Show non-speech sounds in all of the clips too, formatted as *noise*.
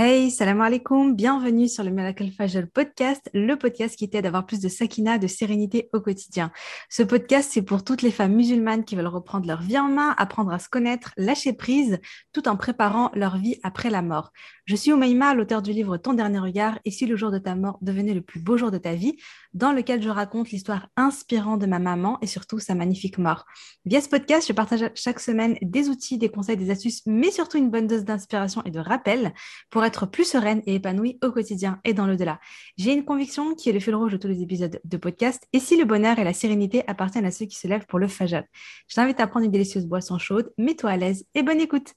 Hey, salam alaikum, bienvenue sur le Miracle Fajol podcast, le podcast qui t'aide à avoir plus de sakina, de sérénité au quotidien. Ce podcast, c'est pour toutes les femmes musulmanes qui veulent reprendre leur vie en main, apprendre à se connaître, lâcher prise, tout en préparant leur vie après la mort. Je suis Oumaima, l'auteur du livre Ton dernier regard, et si le jour de ta mort devenait le plus beau jour de ta vie, dans lequel je raconte l'histoire inspirante de ma maman et surtout sa magnifique mort. Via ce podcast, je partage chaque semaine des outils, des conseils, des astuces, mais surtout une bonne dose d'inspiration et de rappel pour être plus sereine et épanouie au quotidien et dans l'au-delà. J'ai une conviction qui est le fil rouge de tous les épisodes de podcast. Et si le bonheur et la sérénité appartiennent à ceux qui se lèvent pour le fajr, je t'invite à prendre une délicieuse boisson chaude, mets-toi à l'aise et bonne écoute.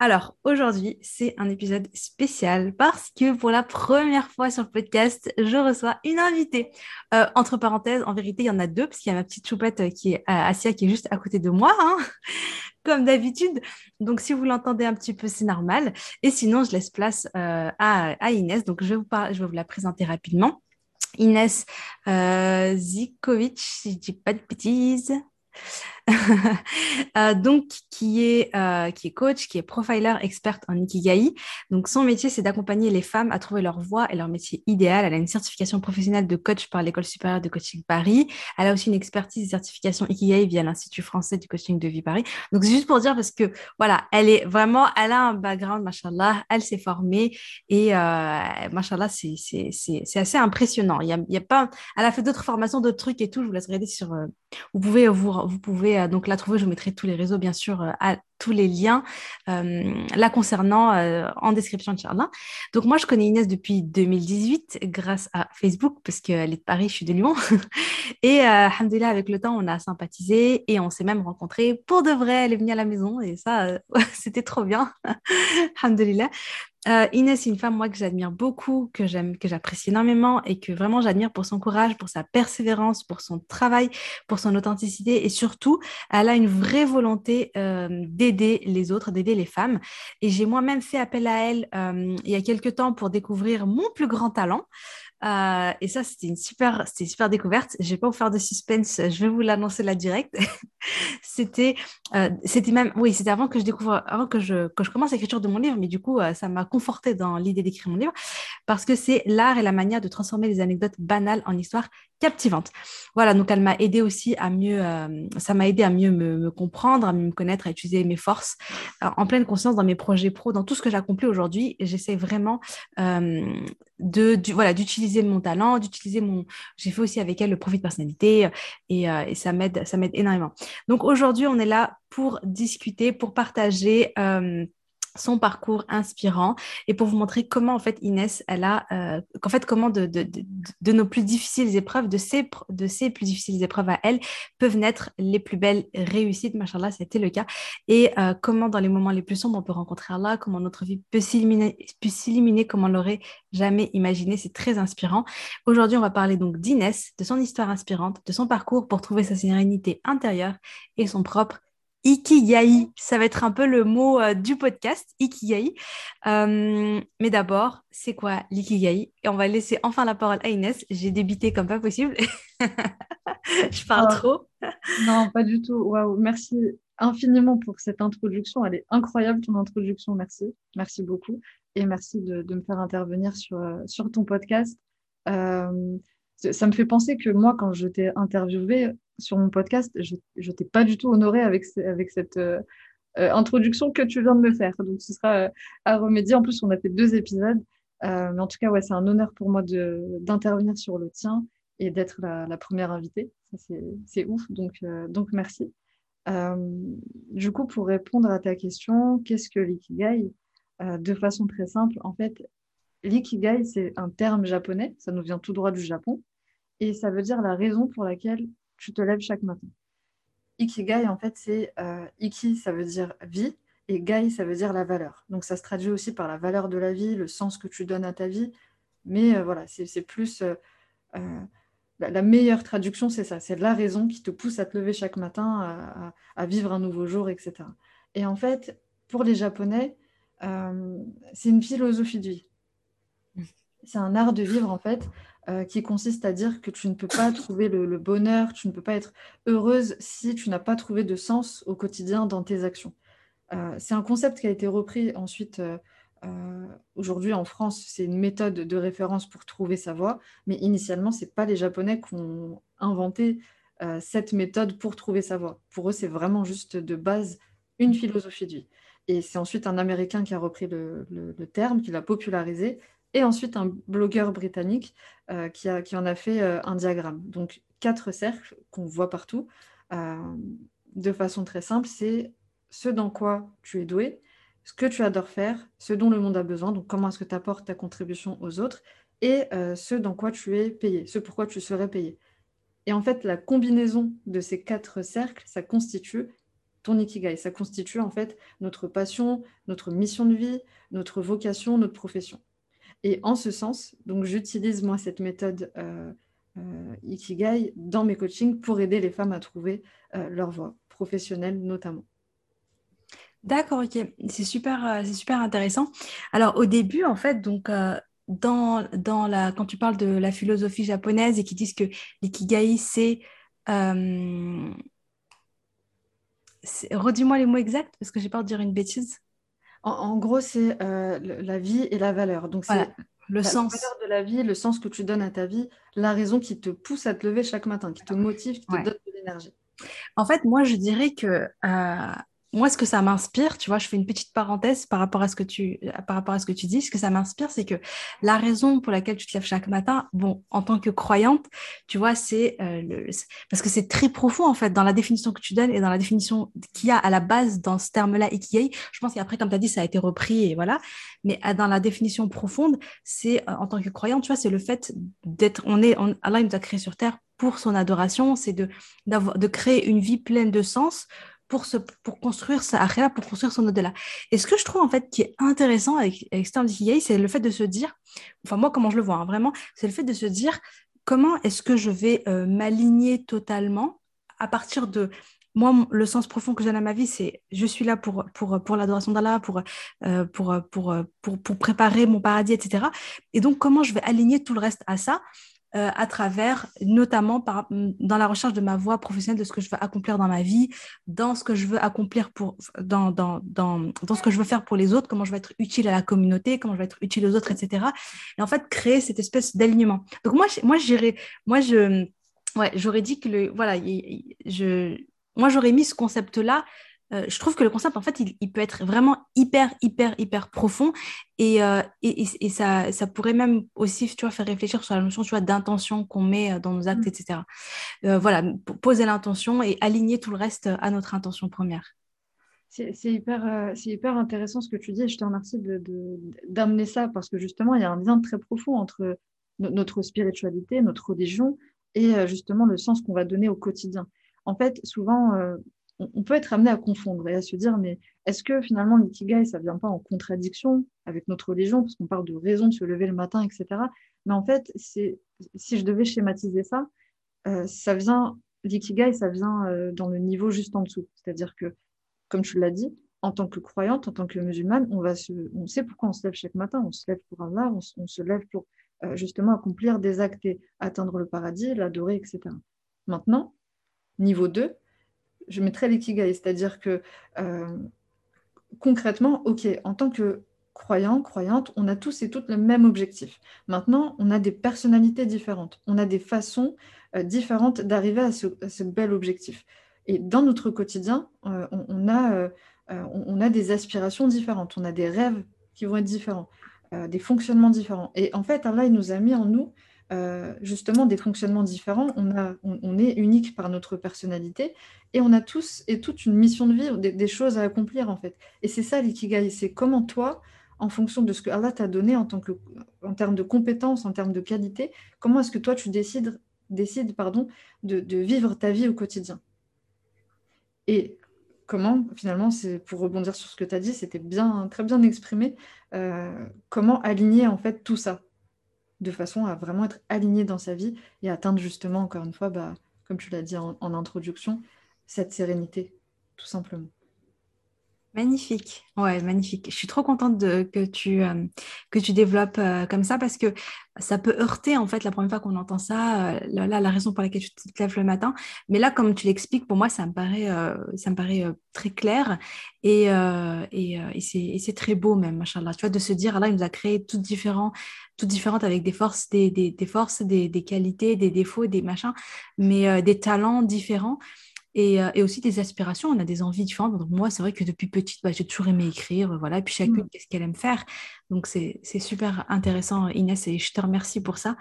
Alors, aujourd'hui, c'est un épisode spécial parce que pour la première fois sur le podcast, je reçois une invitée. Euh, entre parenthèses, en vérité, il y en a deux parce qu'il y a ma petite choupette euh, qui est euh, qui est juste à côté de moi, hein, *laughs* comme d'habitude. Donc, si vous l'entendez un petit peu, c'est normal. Et sinon, je laisse place à, Inès. Donc, je vais vous, je vais vous la présenter rapidement. Inès Zikovic, si je dis pas de bêtises. *laughs* Euh, donc, qui est, euh, qui est coach, qui est profiler, experte en Ikigai. Donc, son métier, c'est d'accompagner les femmes à trouver leur voie et leur métier idéal. Elle a une certification professionnelle de coach par l'École supérieure de coaching Paris. Elle a aussi une expertise et certification Ikigai via l'Institut français du coaching de vie Paris. Donc, c'est juste pour dire parce que, voilà, elle est vraiment, elle a un background, elle s'est formée et, euh, c'est assez impressionnant. Il y a, y a pas, elle a fait d'autres formations, d'autres trucs et tout. Je vous laisse regarder sur, euh, vous pouvez vous, vous pouvez euh, donc la trouver, je vous mettrai tous les réseaux, bien sûr, euh, à tous les liens euh, la concernant en description de Charlin. Donc moi, je connais Inès depuis 2018 grâce à Facebook parce qu'elle est de Paris, je suis de Lyon. *laughs* et euh, avec le temps, on a sympathisé et on s'est même rencontrés pour de vrai. Elle est venue à la maison et ça, *laughs* c'était trop bien. *laughs* Alhamdulillah. Euh, Inès, c'est une femme, moi, que j'admire beaucoup, que j'aime, que j'apprécie énormément et que vraiment j'admire pour son courage, pour sa persévérance, pour son travail, pour son authenticité et surtout, elle a une vraie volonté euh, d'aider les autres, d'aider les femmes. Et j'ai moi-même fait appel à elle euh, il y a quelques temps pour découvrir mon plus grand talent. Euh, et ça, c'était une super, découverte. Je vais pas vous faire de suspense, je vais vous l'annoncer là direct. *laughs* c'était, euh, c'était même, oui, c'était avant que je découvre, avant que je commence l'écriture de mon livre, mais du coup, euh, ça m'a conforté dans l'idée d'écrire mon livre parce que c'est l'art et la manière de transformer les anecdotes banales en histoires captivantes. Voilà, donc elle m'a aidé aussi à mieux, ça m'a aidé à mieux me, me, comprendre, à mieux me connaître, à utiliser mes forces en pleine conscience dans mes projets pro, dans tout ce que j'accomplis aujourd'hui. J'essaie vraiment de, du, voilà, d'utiliser mon talent, d'utiliser mon. J'ai fait aussi avec elle le profit de personnalité et, euh, et ça m'aide, ça m'aide énormément. Donc aujourd'hui, on est là pour discuter, pour partager. Euh, son parcours inspirant et pour vous montrer comment en fait Inès elle a euh, qu'en fait comment de, de, de, de, nos plus difficiles épreuves de ces de ces plus difficiles épreuves à elle peuvent naître les plus belles réussites machallah c'était le cas. Et euh, comment dans les moments les plus sombres on peut rencontrer Allah comment notre vie peut s'illuminer peut s'illuminer comme on l'aurait jamais imaginé. C'est très inspirant. Aujourd'hui on va parler donc d'Inès de son histoire inspirante de son parcours pour trouver sa sérénité intérieure et son propre Ikigai. Ça va être un peu le mot euh, du podcast, Ikigai. Euh, mais d'abord, c'est quoi l'ikigai? Et on va laisser enfin la parole à Inès. J'ai débité comme pas possible. *laughs* Je parle oh. trop. Non, pas du tout. Waouh, merci infiniment pour cette introduction. Elle est incroyable, ton introduction. Merci. Merci beaucoup. Et merci de, de me faire intervenir sur, euh, sur ton podcast. Euh, ça me fait penser que moi, quand je t'ai interviewé, sur mon podcast, je ne t'ai pas du tout honoré avec, avec cette euh, euh, introduction que tu viens de me faire. Donc, ce sera euh, à remédier. En plus, on a fait deux épisodes. mais en tout cas, ouais, c'est un honneur pour moi d'intervenir sur le tien et d'être la, la, première invitée. C'est ouf. Donc, donc merci. du coup, pour répondre à ta question, qu'est-ce que l'ikigai? De façon très simple, en fait, l'ikigai, c'est un terme japonais. Ça nous vient tout droit du Japon. Et ça veut dire la raison pour laquelle tu te lèves chaque matin. Ikigai, en fait, c'est euh, Iki, ça veut dire vie, et Gai, ça veut dire la valeur. Donc, ça se traduit aussi par la valeur de la vie, le sens que tu donnes à ta vie. Mais euh, voilà, c'est plus. Euh, la, meilleure traduction, c'est ça. C'est la raison qui te pousse à te lever chaque matin, à, vivre un nouveau jour, etc. Et en fait, pour les Japonais, c'est une philosophie de vie. C'est un art de vivre, en fait, euh, qui consiste à dire que tu ne peux pas trouver le, bonheur, tu ne peux pas être heureuse si tu n'as pas trouvé de sens au quotidien dans tes actions. Euh, c'est un concept qui a été repris ensuite euh, aujourd'hui en France, c'est une méthode de référence pour trouver sa voie, mais initialement, ce n'est pas les Japonais qui ont inventé cette méthode pour trouver sa voie. Pour eux, c'est vraiment juste de base une philosophie de vie. Et c'est ensuite un Américain qui a repris le, terme, qui l'a popularisé, et ensuite un blogueur britannique euh, qui, en a fait euh, un diagramme. Donc quatre cercles qu'on voit partout, de façon très simple, c'est ce dans quoi tu es doué, ce que tu adores faire, ce dont le monde a besoin, donc comment est-ce que tu apportes ta contribution aux autres, et ce dans quoi tu es payé, ce pourquoi tu serais payé. Et en fait, la combinaison de ces quatre cercles, ça constitue ton ikigai. Ça constitue en fait notre passion, notre mission de vie, notre vocation, notre profession. Et en ce sens, donc j'utilise moi cette méthode euh, euh, ikigai dans mes coachings pour aider les femmes à trouver euh, leur voie professionnelle notamment. D'accord, ok, c'est super, super intéressant. Alors au début, en fait, donc dans, dans la, quand tu parles de la philosophie japonaise et qui disent que l'ikigai, c'est... Redis-moi les mots exacts parce que j'ai peur de dire une bêtise. En, gros, c'est euh, la vie et la valeur. Donc, c'est le sens. valeur de la vie, le sens que tu donnes à ta vie, la raison qui te pousse à te lever chaque matin, qui te motive, qui te donne de l'énergie. En fait, moi, je dirais que euh, moi, ce que ça m'inspire, tu vois, je fais une petite parenthèse par rapport à ce que tu, par rapport à ce que tu dis. Ce que ça m'inspire, c'est que la raison pour laquelle tu te lèves chaque matin, bon, en tant que croyante, tu vois, c'est euh, parce que c'est très profond en fait dans la définition que tu donnes et dans la définition qu'il y a à la base dans ce terme-là ikigai. Je pense qu'après, comme tu as dit, ça a été repris et voilà. Mais euh, dans la définition profonde, c'est euh, en tant que croyante, tu vois, c'est le fait d'être, on est, Allah il nous a créé sur terre pour son adoration, c'est de, de créer une vie pleine de sens pour, pour construire sa akhira, pour construire son au-delà. Et ce que je trouve en fait qui est intéressant avec, avec c'est le fait de se dire, enfin moi comment je le vois hein, vraiment, c'est le fait de se dire comment est-ce que je vais euh, m'aligner totalement à partir de moi, le sens profond que j'ai dans ma vie, c'est je suis là pour, pour, pour l'adoration d'Allah, pour, euh, pour, pour, pour, pour, préparer mon paradis, etc. Et donc, comment je vais aligner tout le reste à ça? Euh, à travers, notamment dans la recherche de ma voie professionnelle, de ce que je veux accomplir dans ma vie, dans ce que je veux accomplir pour, dans, dans, dans, dans ce que je veux faire pour les autres, comment je vais être utile à la communauté, comment je vais être utile aux autres, etc. Et en fait, créer cette espèce d'alignement. Donc moi, moi, j'irais, moi, je, ouais, j'aurais dit que le, voilà, je, moi, j'aurais mis ce concept-là euh, je trouve que le concept, en fait, il, peut être vraiment hyper, hyper, hyper profond et, euh, et, et, ça, ça, pourrait même aussi tu vois, faire réfléchir sur la notion tu vois, d'intention qu'on met euh, dans nos actes, mmh. etc. voilà, poser l'intention et aligner tout le reste à notre intention première. C'est hyper, hyper intéressant ce que tu dis et je te remercie d'amener de, ça parce que justement, il y a un lien très profond entre notre spiritualité, notre religion et justement le sens qu'on va donner au quotidien. En fait, souvent, on, peut être amené à confondre et à se dire, mais est-ce que finalement l'ikigai, ça ne vient pas en contradiction avec notre religion, parce qu'on parle de raison de se lever le matin, etc. Mais en fait, si je devais schématiser ça, euh, ça vient, l'ikigai, ça vient euh, dans le niveau juste en dessous. C'est-à-dire que, comme tu l'as dit, en tant que croyante, en tant que musulmane, on, va se, on sait pourquoi on se lève chaque matin. On se lève pour Allah, on, on se lève pour euh, justement accomplir des actes et atteindre le paradis, l'adorer, etc. Maintenant, niveau 2, je mettrais l'ikigai, c'est-à-dire que euh, concrètement, ok, en tant que croyant, croyante, on a tous et toutes le même objectif. Maintenant, on a des personnalités différentes, on a des façons euh, différentes d'arriver à, ce, bel objectif. Et dans notre quotidien, euh, on, a, a, des aspirations différentes, on a des rêves qui vont être différents, des fonctionnements différents. Et en fait, Allah, il nous a mis en nous euh, justement des fonctionnements différents. On, est unique par notre personnalité et on a tous et toute une mission de vie, des, choses à accomplir en fait. Et c'est ça l'ikigai, c'est comment toi, en fonction de ce que Allah t'a donné en, termes de compétences, en termes de qualité, comment est-ce que toi tu décides, pardon, de, vivre ta vie au quotidien? Et comment, finalement, pour rebondir sur ce que tu as dit, c'était bien, très bien exprimé, euh, comment aligner en fait tout ça? De façon à vraiment être aligné dans sa vie et atteindre justement, encore une fois, bah, comme tu l'as dit en, introduction, cette sérénité, tout simplement. Magnifique, ouais, magnifique. Je suis trop contente que, tu, euh, que tu développes euh, comme ça parce que ça peut heurter en fait la première fois qu'on entend ça, euh, là, la raison pour laquelle tu te lèves le matin. Mais là, comme tu l'expliques, pour moi, ça me paraît, ça me paraît très clair et, et, et c'est très beau même, machallah. Tu vois, de se dire, là, il nous a créé toutes différentes, toutes différentes avec des forces, des, des forces, des, des, qualités, des défauts, des machins, mais des talents différents. Euh, et, aussi des aspirations, on a des envies différentes. Donc moi, c'est vrai que depuis petite, bah, j'ai toujours aimé écrire, voilà. Et puis chacune, mmh. qu'est-ce qu'elle aime faire. Donc c'est super intéressant, Inès, et je te remercie pour ça.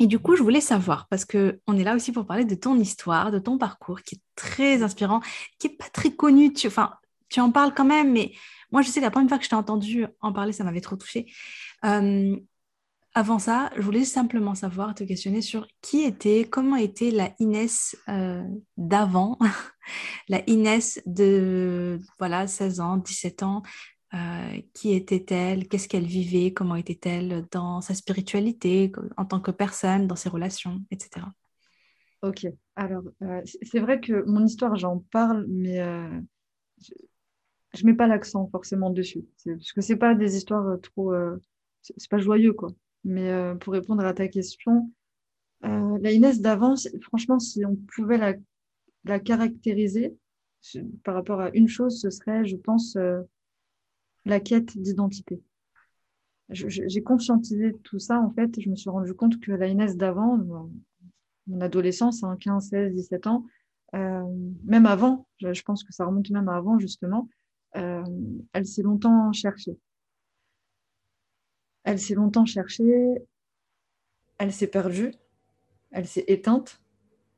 Et du coup, je voulais savoir, parce qu'on est là aussi pour parler de ton histoire, de ton parcours, qui est très inspirant, qui n'est pas très connu. Tu, enfin, tu en parles quand même, mais moi, je sais, la première fois que je t'ai entendu en parler, ça m'avait trop touchée. Euh, avant ça, je voulais simplement savoir, te questionner sur qui était, comment était la Inès euh, d'avant, *laughs* la Inès de voilà 16 ans, 17 ans. Euh, qui était-elle? Qu'est-ce qu'elle vivait? Comment était-elle dans sa spiritualité, en tant que personne, dans ses relations, etc. Ok. Alors, euh, c'est vrai que mon histoire, j'en parle, mais je ne mets pas l'accent forcément dessus. Parce que c'est pas des histoires trop. c'est pas joyeux, quoi. Mais euh, pour répondre à ta question, euh, la Inès d'avant, franchement, si on pouvait la, la, caractériser par rapport à une chose, ce serait, je pense, euh, la quête d'identité. J'ai conscientisé tout ça, en fait, je me suis rendu compte que la Inès d'avant, mon adolescence, hein, 15, 16, 17 ans, même avant, je, je, pense que ça remonte même avant, justement, elle s'est longtemps cherchée. Elle s'est longtemps cherchée, elle s'est perdue, elle s'est éteinte,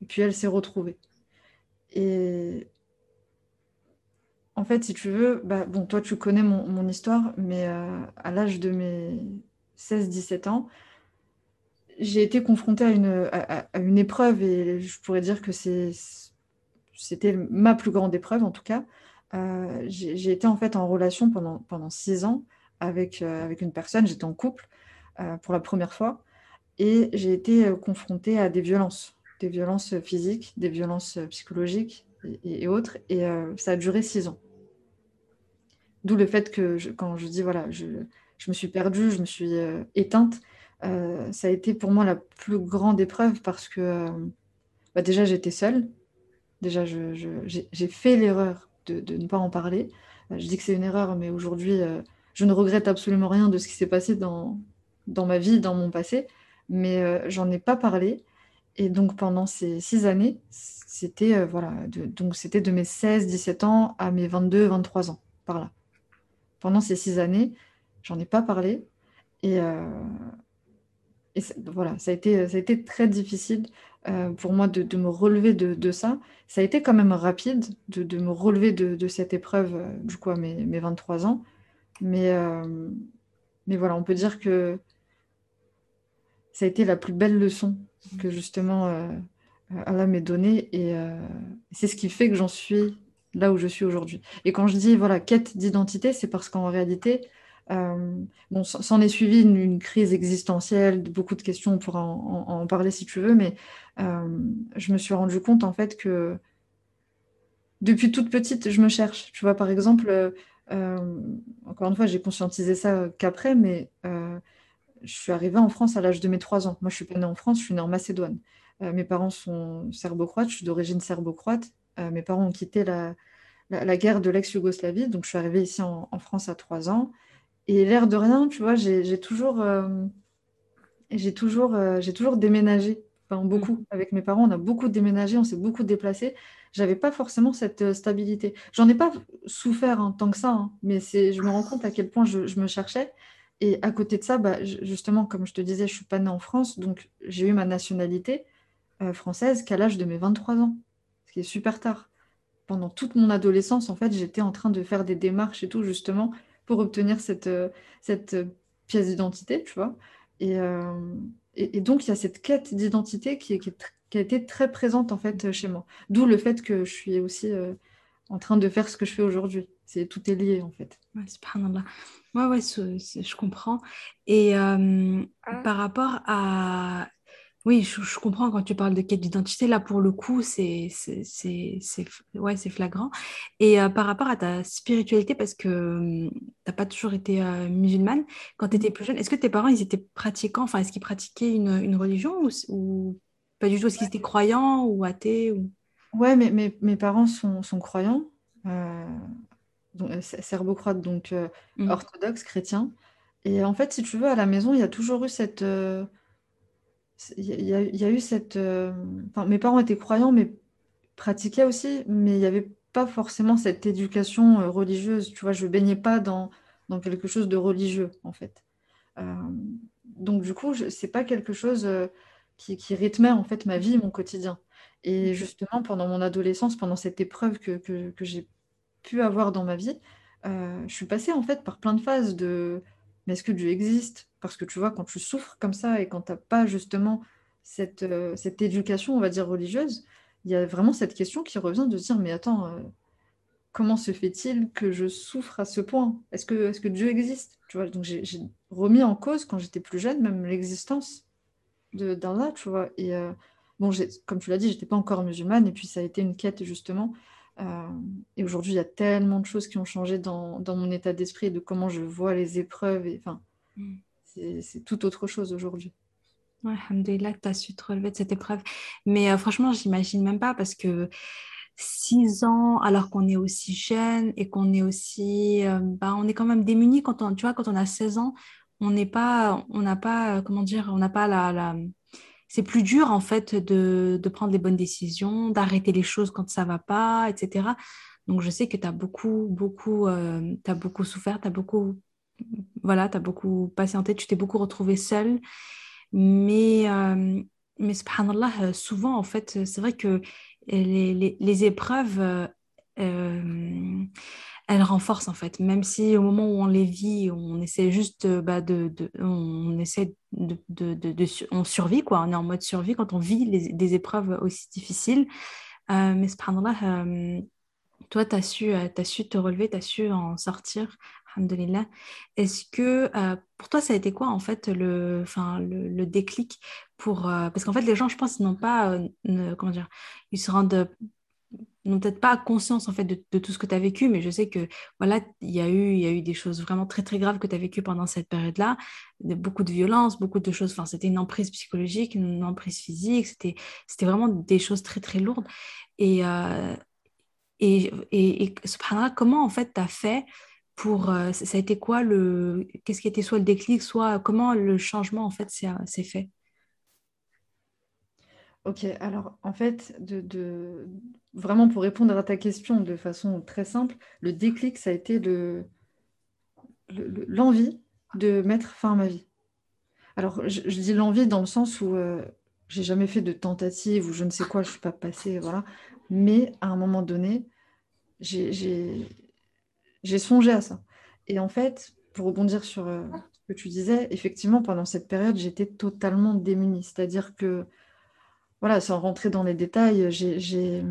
et puis elle s'est retrouvée. Et en fait, si tu veux, bah, bon, toi tu connais mon, histoire, mais euh, à l'âge de mes 16-17 ans, j'ai été confrontée à une, épreuve, et je pourrais dire que c'était ma plus grande épreuve en tout cas. Euh, j'ai été en fait en relation pendant, pendant six ans avec, euh, avec une personne, j'étais en couple euh, pour la première fois, et j'ai été euh, confrontée à des violences, des violences physiques, des violences psychologiques et, autres, et ça a duré six ans. D'où le fait que quand je dis, voilà, je, je, me suis perdue, je me suis éteinte, ça a été pour moi la plus grande épreuve parce que bah déjà j'étais seule, déjà j'ai fait l'erreur de, de, ne pas en parler. Je dis que c'est une erreur, mais aujourd'hui, je ne regrette absolument rien de ce qui s'est passé dans, dans ma vie, dans mon passé, mais euh, j'en ai pas parlé. Et donc pendant ces six années, c'était euh, voilà, de, donc c'était de mes 16, 17 ans à mes 22, 23 ans, par là. Pendant ces six années, j'en ai pas parlé. Et, euh, et voilà, ça a, été, ça a été très difficile pour moi de, de me relever de, de, ça. Ça a été quand même rapide de, de me relever de, cette épreuve, du coup, à mes, mes 23 ans. Mais, euh, mais voilà, on peut dire que ça a été la plus belle leçon que justement euh, Allah m'ait donnée et euh, c'est ce qui fait que j'en suis là où je suis aujourd'hui. Et quand je dis voilà quête d'identité, c'est parce qu'en réalité, bon, s'en est suivi une, crise existentielle, beaucoup de questions, on pourra en, en parler si tu veux, mais je me suis rendu compte en fait que depuis toute petite, je me cherche. Tu vois, par exemple, euh, encore une fois, j'ai conscientisé ça qu'après, mais euh, je suis arrivée en France à l'âge de mes trois ans. Moi, je suis pas née en France, je suis née en Macédoine. Euh, mes parents sont serbo-croates, je suis d'origine serbo-croate. mes parents ont quitté la, la, guerre de l'ex-Yougoslavie, donc je suis arrivée ici en, France à trois ans. Et l'air de rien, tu vois, j'ai toujours, j'ai toujours, j'ai toujours déménagé, enfin beaucoup. Mmh. Avec mes parents, on a beaucoup déménagé, on s'est beaucoup déplacé j'avais pas forcément cette euh, stabilité. J'en ai pas souffert en tant que ça, hein, mais c'est, je me rends compte à quel point je, me cherchais. Et à côté de ça, bah, justement, comme je te disais, je suis pas née en France, donc j'ai eu ma nationalité euh, française qu'à l'âge de mes 23 ans, ce qui est super tard. Pendant toute mon adolescence, en fait, j'étais en train de faire des démarches et tout, justement, pour obtenir cette, euh, cette pièce d'identité, tu vois. Et, et, donc, il y a cette quête d'identité qui, qui, est qui a été très présente en fait chez moi. D'où le fait que je suis aussi euh, en train de faire ce que je fais aujourd'hui. C'est tout est lié en fait. Ouais, subhanallah. Ouais, ouais, je comprends. Et euh, ah. par rapport à Oui, je, comprends quand tu parles de quête d'identité. Là, pour le coup, c'est ouais, flagrant. Et euh, par rapport à ta spiritualité, parce que tu n'as pas toujours été euh, musulmane, quand tu étais plus jeune, est-ce que tes parents, ils étaient pratiquants? Enfin, est-ce qu'ils pratiquaient une, religion ou, pas du tout? Est-ce qu'ils étaient croyants ou athées ou... Ouais, mais mes, parents sont, croyants, euh, serbo-croates, donc mmh. orthodoxes, chrétiens. Et en fait, si tu veux, à la maison, il y a toujours eu cette il y, a eu cette. Euh, mes parents étaient croyants, mais pratiquaient aussi, mais il n'y avait pas forcément cette éducation euh, religieuse. Tu vois, je ne baignais pas dans, dans quelque chose de religieux, en fait. Euh, donc, du coup, ce n'est pas quelque chose qui, qui, rythmait en fait ma vie, mon quotidien. Et justement, pendant mon adolescence, pendant cette épreuve que, que, que j'ai pu avoir dans ma vie, je suis passée en fait par plein de phases de mais est-ce que Dieu existe? Parce que tu vois, quand tu souffres comme ça et quand tu n'as pas justement cette, euh, cette éducation, on va dire, religieuse, il y a vraiment cette question qui revient de se dire, mais attends, euh, comment se fait-il que je souffre à ce point? Est-ce que, est que Dieu existe? Tu vois Donc j'ai remis en cause, quand j'étais plus jeune, même l'existence d'Allah, tu vois. Et euh, bon, comme tu l'as dit, j'étais pas encore musulmane, et puis ça a été une quête, justement, et aujourd'hui, il y a tellement de choses qui ont changé dans, dans mon état d'esprit, de comment je vois les épreuves. Enfin, mm. C'est tout autre chose aujourd'hui. Ouais, Alhamdulillah, tu as su te relever de cette épreuve. Mais euh, franchement, j'imagine même pas parce que six ans, alors qu'on est aussi jeune et qu'on est aussi. Euh, bah, on est quand même démunis quand on, tu vois, quand on a 16 ans, on n'est pas. On n'a pas. Comment dire On n'a pas la, c'est plus dur en fait de, prendre les bonnes décisions, d'arrêter les choses quand ça va pas, etc. Donc je sais que tu as beaucoup, beaucoup, euh, as beaucoup souffert, tu as beaucoup, voilà, tu as beaucoup patienté, tu t'es beaucoup retrouvé seule. Mais, euh, mais subhanallah, euh, souvent en fait, c'est vrai que les, les, épreuves, euh, elles renforcent en fait, même si au moment où on les vit, on essaie juste bah, de, on essaie de, de, on survit quoi, on est en mode survie quand on vit des épreuves aussi difficiles. Euh, mais euh, toi, tu as, euh, as su te relever, tu as su en sortir, alhamdulillah. Est-ce que pour toi, ça a été quoi en fait le, enfin, le, déclic pour. parce qu'en fait, les gens, je pense, n'ont pas. comment dire Ils se rendent n'ont peut-être pas conscience en fait de, tout ce que tu as vécu, mais je sais que voilà, il y a eu y a eu des choses vraiment très très graves que tu as vécues pendant cette période-là, beaucoup de violence, beaucoup de choses, enfin c'était une emprise psychologique, une emprise physique, c'était vraiment des choses très très lourdes et euh, et, et, et comment en fait tu as fait pour euh, ça a été quoi le qu'est-ce qui était soit le déclic, soit comment le changement en fait s'est fait? Ok, alors en fait, de, vraiment pour répondre à ta question de façon très simple, le déclic, ça a été l'envie de mettre fin à ma vie. Alors, je, dis l'envie dans le sens où euh, j'ai jamais fait de tentative ou je ne sais quoi, je ne suis pas passée, voilà. Mais à un moment donné, j'ai songé à ça. Et en fait, pour rebondir sur euh, ce que tu disais, effectivement, pendant cette période, j'étais totalement démunie. C'est-à-dire que voilà, sans rentrer dans les détails, j'ai,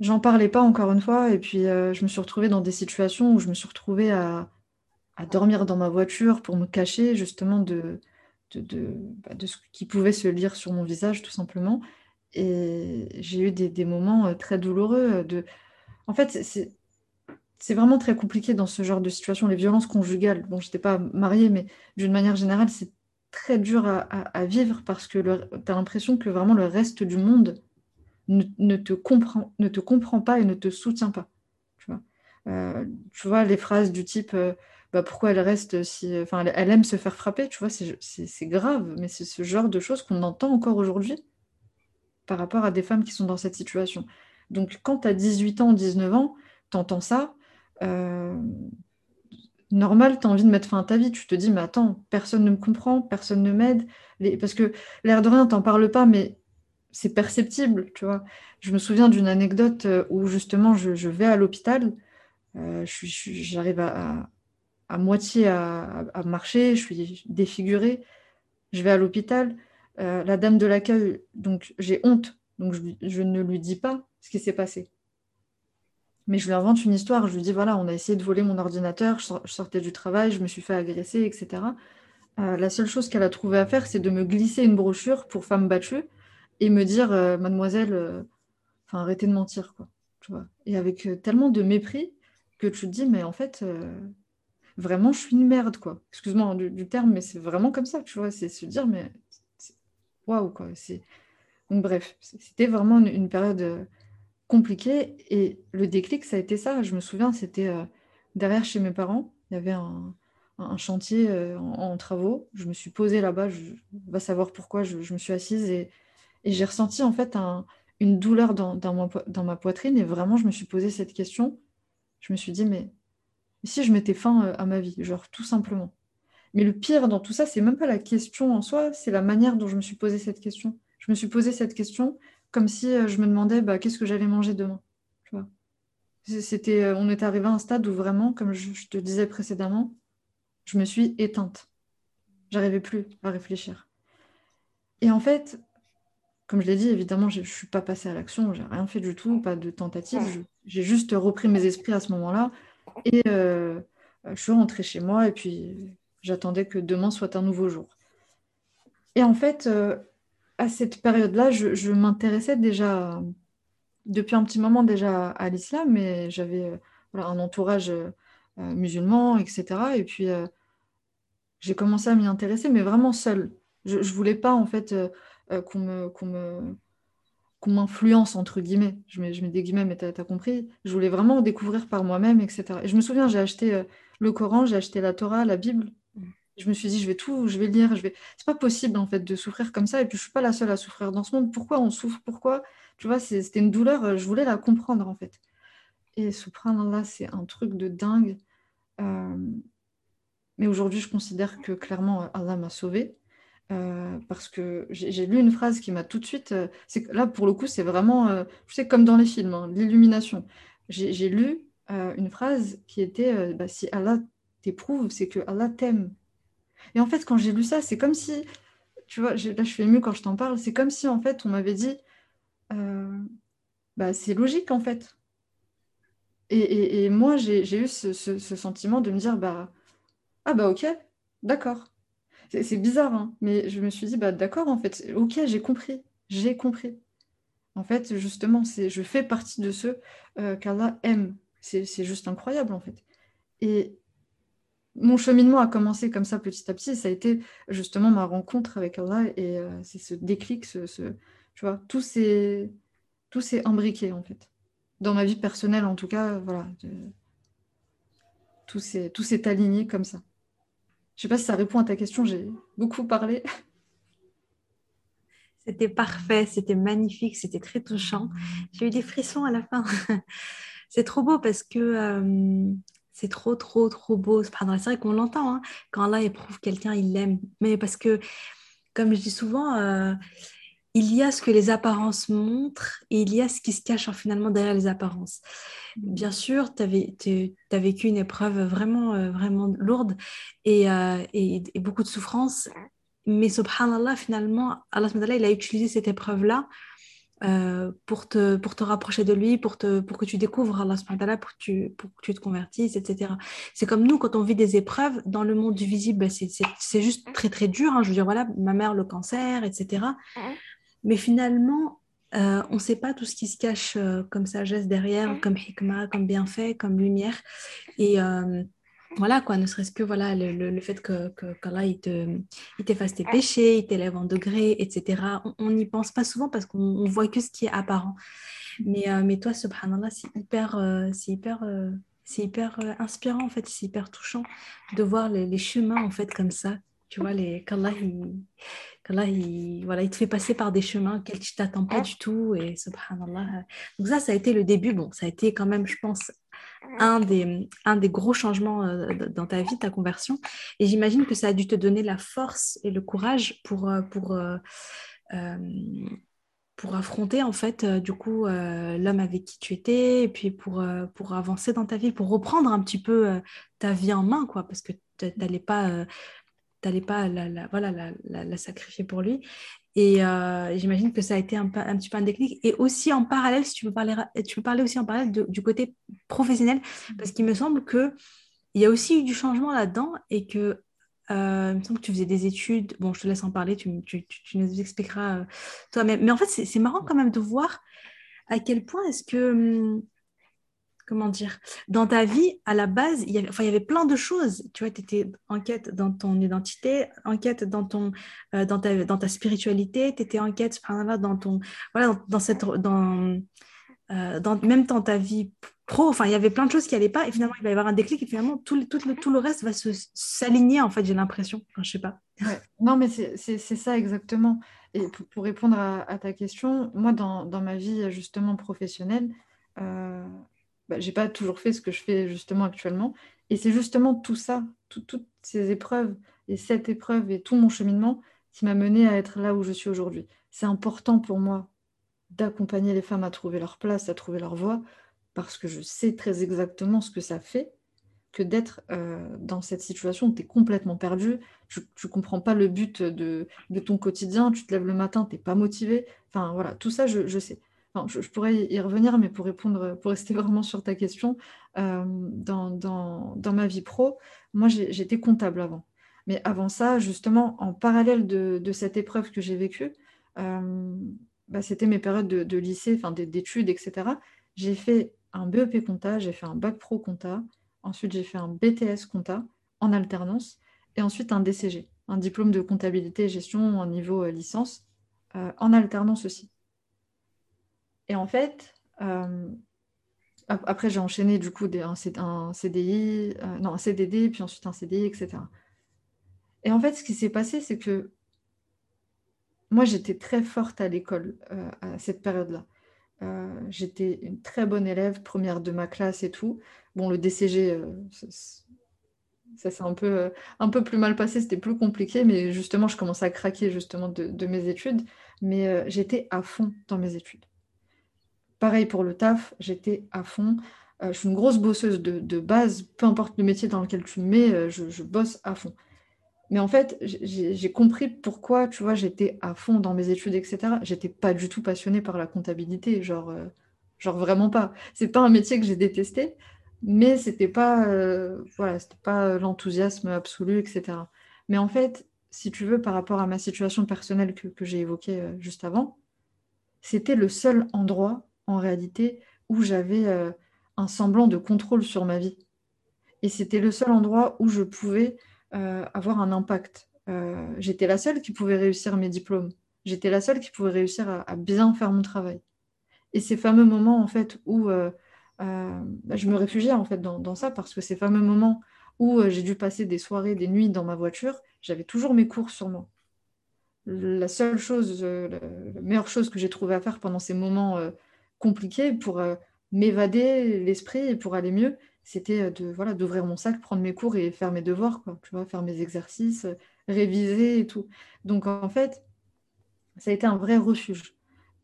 j'en parlais pas encore une fois, et puis euh, je me suis retrouvée dans des situations où je me suis retrouvée à, dormir dans ma voiture pour me cacher justement de, de, bah, de, ce qui pouvait se lire sur mon visage, tout simplement. Et j'ai eu des, moments euh, très douloureux. De... En fait, c'est, c'est vraiment très compliqué dans ce genre de situation. Les violences conjugales, bon, je n'étais pas mariée, mais d'une manière générale, c'est très dur à, vivre parce que tu as l'impression que vraiment le reste du monde ne, te comprend, ne te comprend pas et ne te soutient pas. Tu vois, euh, tu vois les phrases du type euh, bah, pourquoi elle reste si. Enfin, elle, aime se faire frapper, tu vois, c'est grave, mais c'est ce genre de choses qu'on entend encore aujourd'hui par rapport à des femmes qui sont dans cette situation. Donc, quand tu as 18 ans, 19 ans, tu entends ça. Euh, normal, tu as envie de mettre fin à ta vie. Tu te dis, mais attends, personne ne me comprend, personne ne m'aide. Parce que l'air de rien, t'en parles pas, mais c'est perceptible, tu vois. Je me souviens d'une anecdote euh, où justement je, vais à l'hôpital, euh, j'arrive à, moitié à, marcher, je suis défigurée, je vais à l'hôpital, la dame de l'accueil, donc j'ai honte, donc je ne lui dis pas ce qui s'est passé. Mais je lui invente une histoire. Je lui dis voilà, on a essayé de voler mon ordinateur, je sortais du travail, je me suis fait agresser, etc. la seule chose qu'elle a trouvé à faire, c'est de me glisser une brochure pour femmes battues et me dire, mademoiselle, enfin, arrêtez de mentir, quoi. Tu vois et avec tellement de mépris que tu te dis, mais en fait, vraiment, je suis une merde, quoi. Excuse-moi du, terme, mais c'est vraiment comme ça, tu vois. C'est se dire, mais waouh, quoi. Donc, bref, c'était vraiment une, période compliquée. Et le déclic, ça a été ça. Je me souviens, c'était euh, derrière chez mes parents. Il y avait un, chantier euh, en, travaux. Je me suis posée là-bas. Je vais savoir pourquoi. Je, me suis assise et, j'ai ressenti en fait une douleur dans, dans ma poitrine. Et vraiment, je me suis posé cette question. Je me suis dit, mais si je mettais fin euh, à ma vie, genre tout simplement. Mais le pire dans tout ça, c'est même pas la question en soi, c'est la manière dont je me suis posé cette question. Je me suis posé cette question comme si euh, je me demandais bah, qu'est-ce que j'allais manger demain. C'était, euh, on est arrivé à un stade où vraiment, comme je, te disais précédemment, je me suis éteinte. J'arrivais plus à réfléchir. Et en fait, comme je l'ai dit, évidemment, je ne suis pas passée à l'action, j'ai rien fait du tout, pas de tentative. J'ai juste repris mes esprits à ce moment-là. Et euh, je suis rentrée chez moi et puis j'attendais que demain soit un nouveau jour. Et en fait, à cette période-là, je, m'intéressais déjà, depuis un petit moment déjà à l'islam, mais j'avais euh, un entourage musulman, etc. Et puis, j'ai commencé à m'y intéresser, mais vraiment seule. Je voulais pas, en fait, qu'on me, me qu'on m'influence, entre guillemets. Je mets, je mets des guillemets, mais tu as, compris. Je voulais vraiment découvrir par moi-même, etc. Et je me souviens, j'ai acheté euh, le Coran, j'ai acheté la Torah, la Bible. Je me suis dit, je vais tout, je vais lire, je vais. C'est pas possible en fait de souffrir comme ça. Et puis je suis pas la seule à souffrir dans ce monde. Pourquoi on souffre? Pourquoi? Tu vois, c'était une douleur. Euh, je voulais la comprendre en fait. Et là, c'est un truc de dingue. Euh, mais aujourd'hui, je considère que clairement Allah m'a sauvée. Euh, parce que j'ai lu une phrase qui m'a tout de suite. Là, pour le coup, c'est vraiment, euh, je sais, comme dans les films, hein, l'illumination. J'ai lu une phrase qui était bah, Si Allah t'éprouve, c'est que Allah t'aime. Et en fait, quand j'ai lu ça, c'est comme si, tu vois, là, je suis émue quand je t'en parle, c'est comme si, en fait, on m'avait dit bah, C'est logique, en fait. Et, moi, j'ai eu ce, sentiment de me dire bah, Ah, bah, ok, d'accord. C'est bizarre, hein, mais je me suis dit, bah d'accord, en fait, ok, j'ai compris, j'ai compris. En fait, justement, je fais partie de ceux euh, qu'Allah aime. C'est juste incroyable, en fait. Et mon cheminement a commencé comme ça petit à petit. Ça a été justement ma rencontre avec Allah et euh, c'est ce déclic, ce, tu vois, tout s'est tout imbriqué en fait. Dans ma vie personnelle, en tout cas, voilà, tout s'est aligné comme ça. Je sais pas si ça répond à ta question, j'ai beaucoup parlé. *laughs* C'était parfait, c'était magnifique, c'était très touchant. J'ai eu des frissons à la fin. *laughs* c'est trop beau parce que euh, c'est trop, trop, trop beau. C'est vrai qu'on l'entend. Hein. Quand Allah éprouve quelqu'un, il l'aime. Mais parce que, comme je dis souvent, euh, il y a ce que les apparences montrent et il y a ce qui se cache finalement derrière les apparences. Bien sûr, tu as vécu une épreuve vraiment, euh, vraiment lourde euh, et, et, beaucoup de souffrance, mais subhanallah, finalement, Allah il a utilisé cette épreuve-là euh, pour, te, pour te rapprocher de lui, pour, te, pour que tu découvres Allah pour que tu, pour que tu te convertisses, etc. C'est comme nous, quand on vit des épreuves dans le monde du visible, ben, c'est juste très très dur. Hein. Je veux dire, voilà, ma mère, le cancer, etc. Mais finalement, euh, on ne sait pas tout ce qui se cache euh, comme sagesse derrière, comme hikmah, comme bienfait, comme lumière. Et voilà, quoi, ne serait-ce que voilà, le, fait que, qu'Allah il, il t'efface tes péchés, il t'élève en degrés, etc. On n'y pense pas souvent parce qu'on voit que ce qui est apparent. Mais, mais toi, subhanallah, c'est hyper, c'est hyper, c'est hyper inspirant, en fait, c'est hyper touchant de voir les, les, chemins, en fait, comme ça. Tu vois, les, qu'Allah, il, là, il, voilà, il te fait passer par des chemins auxquels tu t'attends pas du tout. Et subhanallah. Donc ça, ça a été le début. Bon, ça a été quand même, je pense, un des, un des gros changements euh, dans ta vie, ta conversion. Et j'imagine que ça a dû te donner la force et le courage pour, euh, pour, euh, pour affronter, en fait, du coup, l'homme avec qui tu étais, et puis pour, pour avancer dans ta vie, pour reprendre un petit peu ta vie en main, quoi, parce que tu n'allais pas t'allais pas la, voilà, la, la, sacrifier pour lui. Et euh, j'imagine que ça a été un, un, petit peu un déclic. Et aussi en parallèle, si tu veux parler, tu peux parler aussi en parallèle du côté professionnel, parce qu'il me semble qu'il y a aussi eu du changement là-dedans et que euh, il me semble que tu faisais des études. Bon, je te laisse en parler, tu, tu, tu nous expliqueras toi-même. Mais en fait, c'est marrant quand même de voir à quel point est-ce que hum, comment dire, dans ta vie, à la base, il y avait, plein de choses. Tu vois, tu étais en quête dans ton identité, en quête dans, ton, euh, dans, ta, spiritualité, tu étais en quête dans ton, voilà, dans, cette, dans, euh, dans, même dans ta vie pro, il y avait plein de choses qui n'allaient pas, et finalement, il va y avoir un déclic, et finalement, tout, le, reste va s'aligner, en fait, j'ai l'impression, je sais pas. Non, mais c'est ça exactement. Pour, répondre à, ta question, moi, dans, dans, ma vie, justement, professionnelle, euh, bah, j'ai pas toujours fait ce que je fais justement actuellement. Et c'est justement tout ça, toutes ces épreuves et cette épreuve et tout mon cheminement qui m'a mené à être là où je suis aujourd'hui. C'est important pour moi d'accompagner les femmes à trouver leur place, à trouver leur voie, parce que je sais très exactement ce que ça fait que d'être euh, dans cette situation où tu es complètement perdu, tu ne comprends pas le but de, ton quotidien, tu te lèves le matin, tu n'es pas motivé. Enfin voilà, tout ça, je sais je, pourrais y revenir, mais pour répondre, pour rester *laughs* vraiment sur ta question, euh, dans, ma vie pro, moi j'étais comptable avant. Mais avant ça, justement, en parallèle de, cette épreuve que j'ai vécue, euh, bah, c'était mes périodes de, lycée, enfin d'études, etc. J'ai fait un BEP compta, j'ai fait un bac pro compta, ensuite j'ai fait un BTS compta en alternance, et ensuite un DCG, un diplôme de comptabilité et gestion en niveau euh, licence, en alternance aussi. Et en fait, euh, après, j'ai enchaîné du coup un, CDI, euh, non, un CDD, puis ensuite un CDI, etc. Et en fait, ce qui s'est passé, c'est que moi, j'étais très forte à l'école euh, à cette période-là. j'étais une très bonne élève, première de ma classe et tout. Bon, le DCG, ça s'est un peu, plus mal passé, c'était plus compliqué, mais justement, je commençais à craquer justement de mes études. Mais j'étais à fond dans mes études. Pareil pour le taf, j'étais à fond. Euh, je suis une grosse bosseuse de, base, peu importe le métier dans lequel tu me mets, euh, je, bosse à fond. Mais en fait, j'ai compris pourquoi, tu vois, j'étais à fond dans mes études, etc. J'étais pas du tout passionnée par la comptabilité, genre, euh, genre vraiment pas. C'est pas un métier que j'ai détesté, mais c'était pas, voilà, c'était pas l'enthousiasme absolu, etc. Mais en fait, si tu veux, par rapport à ma situation personnelle que, que j'ai évoquée juste avant, c'était le seul endroit en réalité où j'avais euh, un semblant de contrôle sur ma vie. Et c'était le seul endroit où je pouvais euh, avoir un impact. Euh, j'étais la seule qui pouvait réussir mes diplômes. J'étais la seule qui pouvait réussir à, bien faire mon travail. Et ces fameux moments en fait où bah, je me réfugiais en fait dans, ça parce que ces fameux moments où j'ai dû passer des soirées, des nuits dans ma voiture, j'avais toujours mes cours sur moi. La seule chose, la meilleure chose que j'ai trouvé à faire pendant ces moments compliqué pour euh, m'évader l'esprit et pour aller mieux, c'était euh, de voilà d'ouvrir mon sac, prendre mes cours et faire mes devoirs, quoi, tu vois, faire mes exercices, euh, réviser et tout. Donc en fait, ça a été un vrai refuge.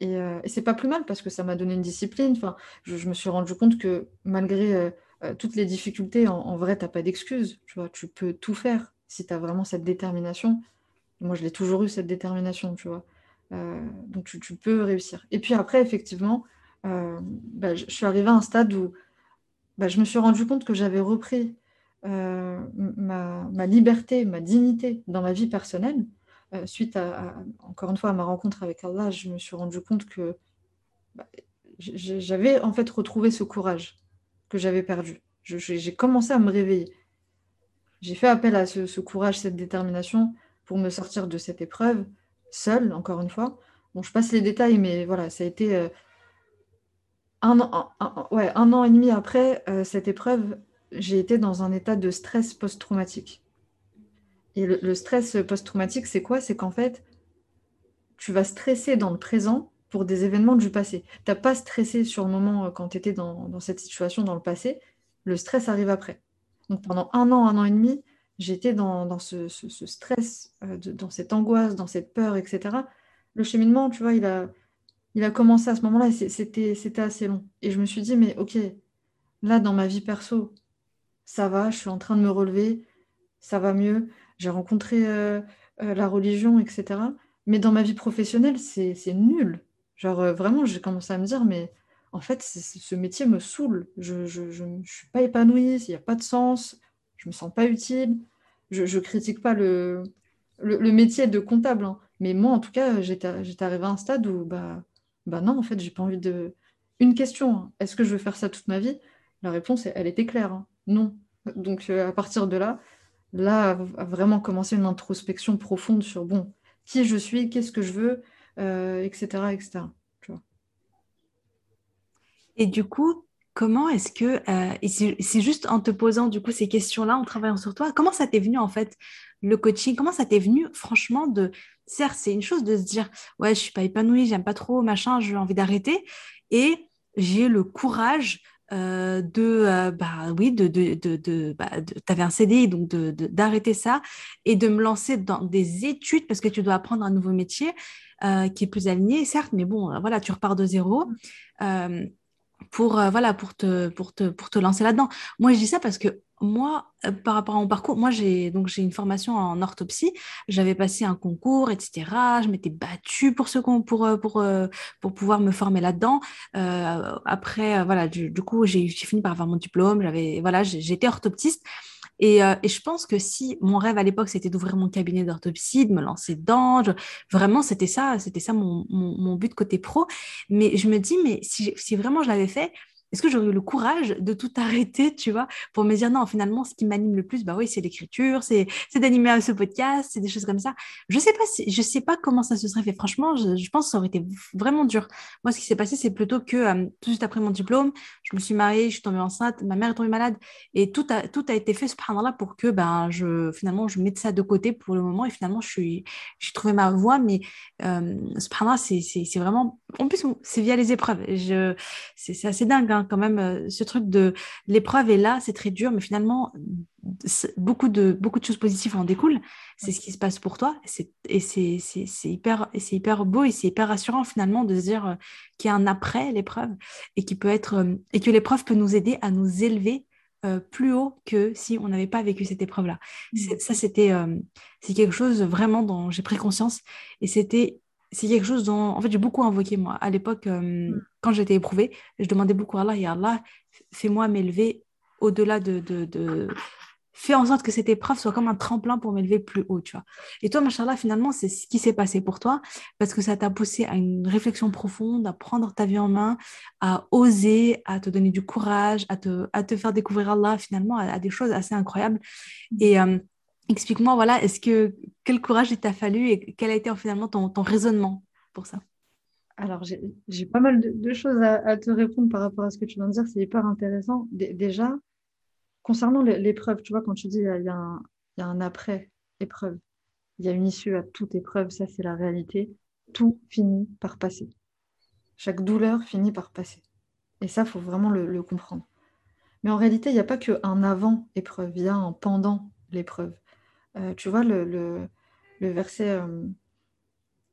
Et, et c'est pas plus mal parce que ça m'a donné une discipline. Enfin, je, me suis rendu compte que malgré toutes les difficultés, en, en vrai, tu n'as pas d'excuses. Tu tu peux tout faire si tu as vraiment cette détermination. Moi, je l'ai toujours eu, cette détermination, tu vois. donc, tu, peux réussir. Et puis après, effectivement, euh, bah, je suis arrivée à un stade où bah, je me suis rendu compte que j'avais repris euh, ma, liberté, ma dignité dans ma vie personnelle. Euh, suite à, encore une fois, ma rencontre avec Allah, je me suis rendu compte que bah, j'avais en fait retrouvé ce courage que j'avais perdu. J'ai commencé à me réveiller. J'ai fait appel à ce, courage, cette détermination pour me sortir de cette épreuve, seule, encore une fois. Bon, je passe les détails, mais voilà, ça a été un, ouais, un an et demi après euh, cette épreuve, j'ai été dans un état de stress post-traumatique. Et le, stress post-traumatique, c'est quoi? C'est qu'en fait, tu vas stresser dans le présent pour des événements du passé. Tu n'as pas stressé sur le moment euh, quand tu étais dans, cette situation dans le passé. Le stress arrive après. Donc pendant un an, un an et demi, j'étais dans, ce, stress, euh, dans cette angoisse, dans cette peur, etc. Le cheminement, tu vois, il a, il a commencé à ce moment-là c'était assez long. Et je me suis dit, mais ok, là, dans ma vie perso, ça va, je suis en train de me relever, ça va mieux, j'ai rencontré euh, euh, la religion, etc. Mais dans ma vie professionnelle, c'est nul. Genre, euh, vraiment, j'ai commencé à me dire, mais en fait, ce métier me saoule. Je ne suis pas épanouie, il n'y a pas de sens, je me sens pas utile. je ne critique pas le, le, métier de comptable, hein. mais moi, en tout cas, j'étais arrivée à un stade où, bah, bah non, en fait, j'ai pas envie de. Une question, hein. est-ce que je veux faire ça toute ma vie? La réponse, elle était claire, hein. non. Donc, euh, à partir de là, là, a vraiment commencé une introspection profonde sur, bon, qui je suis, qu'est-ce que je veux, etc., euh, etc. Et du coup, comment est-ce que, euh, c'est juste en te posant du coup ces questions-là, en travaillant sur toi, comment ça t'est venu en fait le coaching? Comment ça t'est venu franchement de, certes c'est une chose de se dire ouais je suis pas épanouie, j'aime pas trop machin, j'ai envie d'arrêter, et j'ai le courage euh, de, euh, bah oui, de, de, de, bah, tu avais un CDI, donc d'arrêter ça et de me lancer dans des études parce que tu dois apprendre un nouveau métier qui est plus aligné, certes, mais bon, voilà, tu repars de zéro. Mmh pour, euh, voilà, pour, te, pour, te, pour te lancer là-dedans. Moi, je dis ça parce que moi, euh, par rapport à mon parcours, moi, j'ai donc j'ai une formation en orthopsie. J'avais passé un concours, etc. Je m'étais battue pour ce pour euh, pour pour pouvoir me former là-dedans. après, voilà, du, coup, j'ai fini par avoir mon diplôme. J'avais voilà, j'étais orthoptiste. Euh, et, je pense que si mon rêve à l'époque, c'était d'ouvrir mon cabinet d'orthopsie, de me lancer dedans, vraiment, c'était ça, c'était ça mon, mon, but côté pro. Mais je me dis, mais si, si vraiment je l'avais fait, est-ce que j'aurais eu le courage de tout *laughs* arrêter, tu vois, pour me dire non, finalement, ce qui m'anime le plus, bah oui, c'est l'écriture, c'est d'animer ce podcast, c'est des choses comme ça. Je sais pas si, je sais pas comment ça se serait fait. Franchement, je, pense que ça aurait été vraiment dur. Moi, ce qui s'est passé, c'est plutôt que euh, tout de suite après mon diplôme, je me suis mariée, je suis tombée enceinte, ma mère est tombée malade et tout a, tout a été fait, subhanallah, pour que ben, je, finalement, je mette ça de côté pour le moment et finalement, j'ai trouvé ma voie, mais euh, subhanallah, c'est vraiment, en plus, c'est via les épreuves. C'est assez dingue, hein quand même euh, ce truc de l'épreuve est là, c'est très dur, mais finalement, beaucoup de, beaucoup de choses positives en découlent. C'est ce qui se passe pour toi. Et c'est hyper, hyper beau et c'est hyper rassurant finalement de se dire euh, qu'il y a un après l'épreuve et, qui peut être, euh, et que l'épreuve peut nous aider à nous élever plus haut que si on n'avait pas vécu cette épreuve-là. Mmh. Ça, c'était c'est quelque chose vraiment dont j'ai pris conscience et c'était c'est quelque chose dont, en fait, j'ai beaucoup invoqué, moi. À l'époque, euh, mm. quand j'étais éprouvée, je demandais beaucoup à Allah, et Allah, fais-moi m'élever au-delà de, de, Fais en sorte que cette épreuve soit comme un tremplin pour m'élever plus haut, tu vois. Et toi, machallah, finalement, c'est ce qui s'est passé pour toi, parce que ça t'a poussé à une réflexion profonde, à prendre ta vie en main, à oser, à te donner du courage, à te, à te faire découvrir Allah, finalement, à, des choses assez incroyables. Et... Euh, Explique-moi, voilà, est-ce que quel courage il t'a fallu et quel a été finalement ton, raisonnement pour ça? Alors, j'ai pas mal de, choses à, te répondre par rapport à ce que tu viens de dire, c'est hyper intéressant. déjà, concernant l'épreuve, tu vois, quand tu dis il y, a un, après-épreuve, il y a une issue à toute épreuve, ça c'est la réalité, tout finit par passer. Chaque douleur finit par passer. Et ça, faut vraiment le, le comprendre. Mais en réalité, il n'y a pas qu'un avant-épreuve, il y a un pendant l'épreuve. Euh, tu vois, le, verset euh,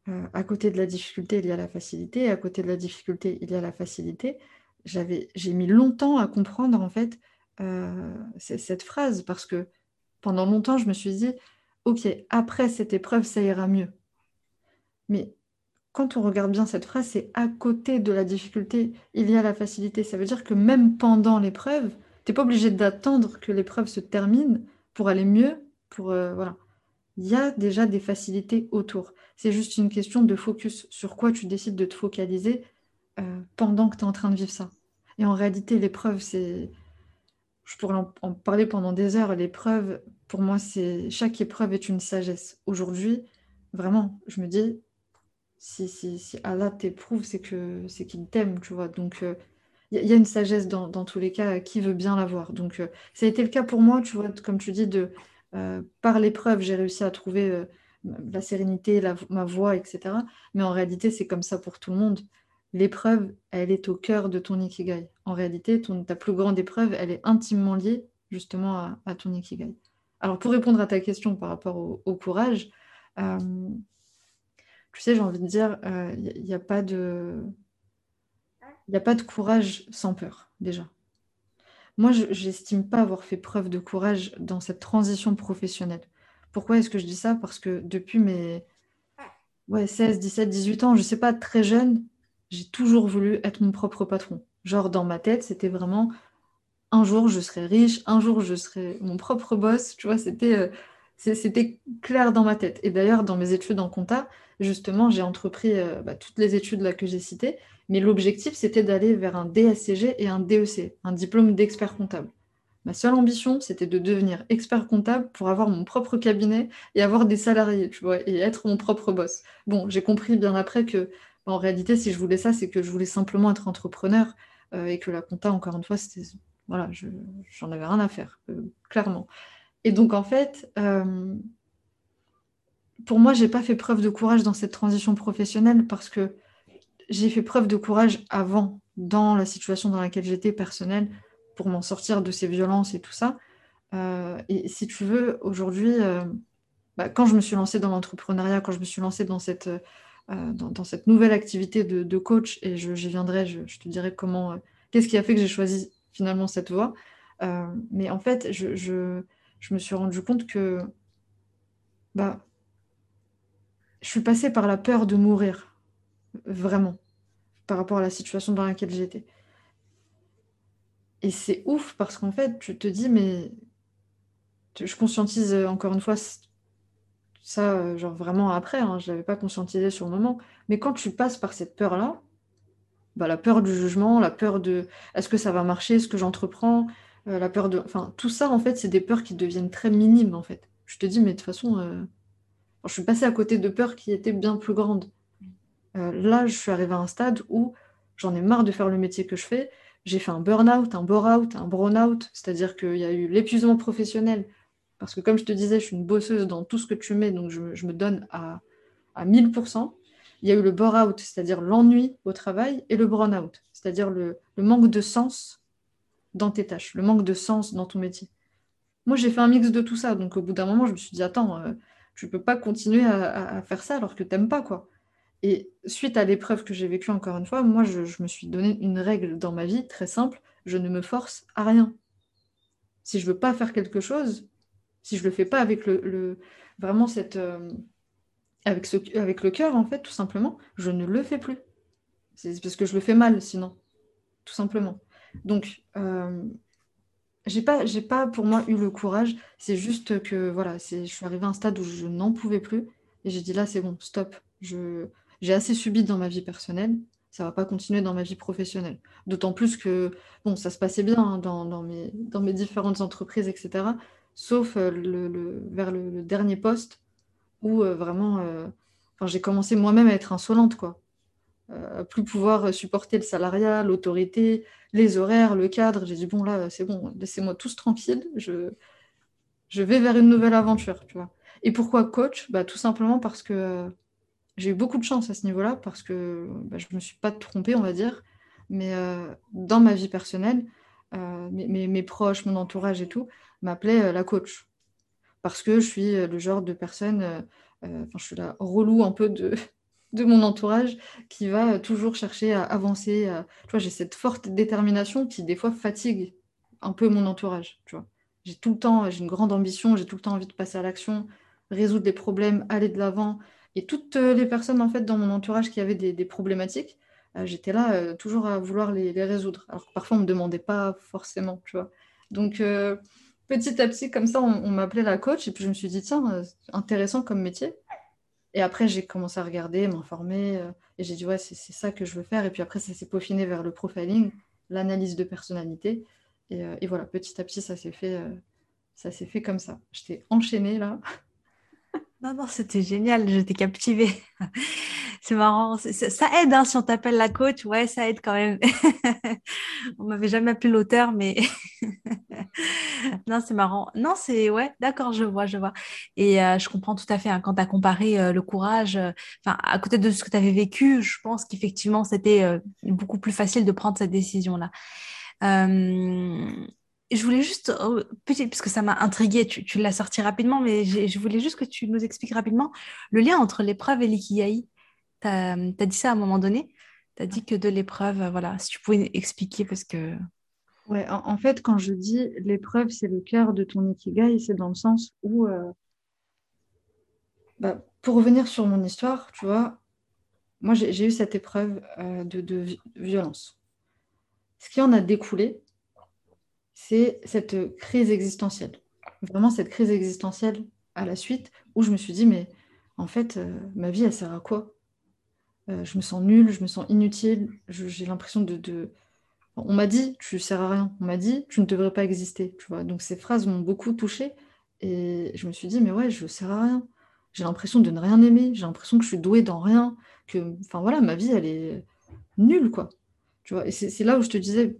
euh, à côté de la difficulté, il y a la facilité, à côté de la difficulté, il y a la facilité. J'ai mis longtemps à comprendre en fait cette phrase parce que pendant longtemps, je me suis dit, ok, après cette épreuve, ça ira mieux. Mais quand on regarde bien cette phrase, c'est à côté de la difficulté, il y a la facilité. Ça veut dire que même pendant l'épreuve, tu n'es pas obligé d'attendre que l'épreuve se termine pour aller mieux euh, voilà. Il y a déjà des facilités autour. C'est juste une question de focus sur quoi tu décides de te focaliser euh, pendant que tu es en train de vivre ça. Et en réalité, l'épreuve, c'est. Je pourrais en, parler pendant des heures. L'épreuve, pour moi, c'est. Chaque épreuve est une sagesse. Aujourd'hui, vraiment, je me dis, si, si, si Allah t'éprouve, c'est que c'est qu'il t'aime, tu vois. Donc, il euh, y, a une sagesse dans, tous les cas, qui veut bien l'avoir. Donc, ça a été le cas pour moi, tu vois, comme tu dis, de par l'épreuve, j'ai réussi à trouver euh, la sérénité, ma voix, etc. Mais en réalité, c'est comme ça pour tout le monde. L'épreuve, elle est au cœur de ton ikigai. En réalité, ta plus grande épreuve, elle est intimement liée justement à, ton ikigai. Alors, pour répondre à ta question par rapport au, courage, euh, tu sais, j'ai envie de dire, il n'y a pas de courage sans peur, déjà. Moi, je n'estime pas avoir fait preuve de courage dans cette transition professionnelle. Pourquoi est-ce que je dis ça? Parce que depuis mes ouais, 16, 17, 18 ans, je ne sais pas, très jeune, j'ai toujours voulu être mon propre patron. Genre, dans ma tête, c'était vraiment un jour je serai riche, un jour je serai mon propre boss. Tu vois, c'était. Euh, C'était clair dans ma tête. Et d'ailleurs, dans mes études en compta, justement, j'ai entrepris euh, bah, toutes les études là que j'ai citées, mais l'objectif, c'était d'aller vers un DSCG et un DEC, un diplôme d'expert comptable. Ma seule ambition, c'était de devenir expert comptable pour avoir mon propre cabinet et avoir des salariés, tu vois, et être mon propre boss. Bon, j'ai compris bien après que, en réalité, si je voulais ça, c'est que je voulais simplement être entrepreneur euh, et que la compta, encore une fois, c'était, voilà, j'en avais rien à faire, euh, clairement. Et donc, en fait, euh, pour moi, j'ai pas fait preuve de courage dans cette transition professionnelle parce que j'ai fait preuve de courage avant, dans la situation dans laquelle j'étais personnelle, pour m'en sortir de ces violences et tout ça. Euh, et si tu veux, aujourd'hui, euh, bah, quand je me suis lancée dans l'entrepreneuriat, quand je me suis lancée dans cette, euh, dans, cette nouvelle activité de, coach, et j'y viendrai, je, te dirai comment, qu'est-ce qui a fait que j'ai choisi finalement cette voie. mais en fait, je, je, je, me suis rendu compte que bah, je suis passée par la peur de mourir, vraiment, par rapport à la situation dans laquelle j'étais. Et c'est ouf parce qu'en fait, tu te dis, mais je conscientise euh, encore une fois ça, euh, genre vraiment après, hein, je n'avais pas conscientisé sur le moment. Mais quand tu passes par cette peur-là, bah, la peur du jugement, la peur de est-ce que ça va marcher, est-ce que j'entreprends, euh, la peur de. Enfin, tout ça, en fait, c'est des peurs qui deviennent très minimes, en fait. Je te dis, mais de toute façon, je suis passée à côté de peurs qui étaient bien plus grandes. Là, je suis arrivée à un stade où j'en ai marre de faire le métier que je fais j'ai fait un burn-out, un bore-out, un brown-out, c'est-à-dire qu'il y a eu l'épuisement professionnel. Parce que comme je te disais, je suis une bosseuse dans tout ce que tu mets, donc je, me donne à, à 1000%. Il y a eu le bore-out, c'est-à-dire l'ennui au travail, et le burn-out, c'est-à-dire le, manque de sens dans tes tâches, le manque de sens dans ton métier. Moi, j'ai fait un mix de tout ça, donc au bout d'un moment, je me suis dit, attends, euh, tu ne peux pas continuer à, à, faire ça alors que tu n'aimes pas, quoi. Et suite à l'épreuve que j'ai vécue encore une fois, moi, je, me suis donné une règle dans ma vie très simple, je ne me force à rien. Si je veux pas faire quelque chose, si je le fais pas avec le, vraiment cette euh, avec ce avec le cœur en fait tout simplement, je ne le fais plus. C'est parce que je le fais mal sinon, tout simplement. Donc euh, j'ai pas j'ai pas pour moi eu le courage. C'est juste que voilà, je suis arrivée à un stade où je n'en pouvais plus et j'ai dit là c'est bon, stop. Je j'ai assez subi dans ma vie personnelle, ça va pas continuer dans ma vie professionnelle. D'autant plus que bon, ça se passait bien hein, dans, mes, différentes entreprises, etc. Sauf euh, vers le, dernier poste où euh, vraiment, euh, j'ai commencé moi-même à être insolente, quoi. à plus pouvoir supporter le salariat, l'autorité, les horaires, le cadre. J'ai dit bon là, c'est bon, laissez-moi tous tranquilles. Je, je vais vers une nouvelle aventure, tu vois. Et pourquoi coach? Bah, Tout simplement parce que j'ai eu beaucoup de chance à ce niveau-là parce que bah, je ne me suis pas trompée, on va dire. Mais euh, dans ma vie personnelle, euh, mes, proches, mon entourage et tout m'appelaient euh, la coach. Parce que je suis le genre de personne, enfin, je suis la relou un peu de, *laughs* mon entourage qui va toujours chercher à avancer. Vois, j'ai cette forte détermination qui, des fois, fatigue un peu mon entourage. Tu vois. J'ai tout le temps, j'ai une grande ambition, j'ai tout le temps envie de passer à l'action, résoudre des problèmes, aller de l'avant. Et toutes euh, les personnes en fait dans mon entourage qui avaient des, problématiques, euh, j'étais là euh, toujours à vouloir les, résoudre. Alors parfois on me demandait pas forcément, tu vois. Donc petit à petit, comme ça, on, m'appelait la coach et puis je me suis dit, tiens, intéressant comme métier. Et après, j'ai commencé à regarder, m'informer et j'ai dit, ouais, c'est ça que je veux faire. Et puis après, ça s'est peaufiné vers le profiling, l'analyse de personnalité. Et, et, voilà, petit à petit, ça s'est fait, ça s'est fait comme ça. J'étais enchaînée là. Non, non, c'était génial, j'étais captivée. *laughs* C'est marrant, ça aide hein, si on t'appelle la coach, ouais, ça aide quand même. *laughs* on m'avait jamais appelé l'auteur, mais *laughs* non, c'est marrant. Non, c'est ouais, d'accord, je vois, je vois. Et euh, je comprends tout à fait hein, quand tu as comparé euh, le courage, euh, enfin, à côté de ce que tu avais vécu, je pense qu'effectivement, c'était beaucoup plus facile de prendre cette décision-là je voulais juste, oh, petit, parce que ça m'a intrigué, tu, l'as sorti rapidement, mais je voulais juste que tu nous expliques rapidement le lien entre l'épreuve et l'ikigai. Tu as, dit ça à un moment donné. Tu as dit que de l'épreuve, voilà, si tu pouvais expliquer, parce que. Ouais, en, fait, quand je dis l'épreuve, c'est le cœur de ton ikigai, c'est dans le sens où, euh, bah, pour revenir sur mon histoire, tu vois, moi j'ai eu cette épreuve euh, de, de violence. Ce qui en a découlé, c'est cette crise existentielle. Vraiment, cette crise existentielle à la suite où je me suis dit, mais en fait, ma vie, elle sert à quoi? Je me sens nulle, je me sens inutile, j'ai l'impression de, On m'a dit, tu sers à rien. On m'a dit, tu ne devrais pas exister. Tu vois Donc ces phrases m'ont beaucoup touchée. Et je me suis dit, mais ouais, je ne sers à rien. J'ai l'impression de ne rien aimer. J'ai l'impression que je suis douée dans rien. Que, enfin ma vie, elle est nulle, quoi. Et c'est là où je te disais,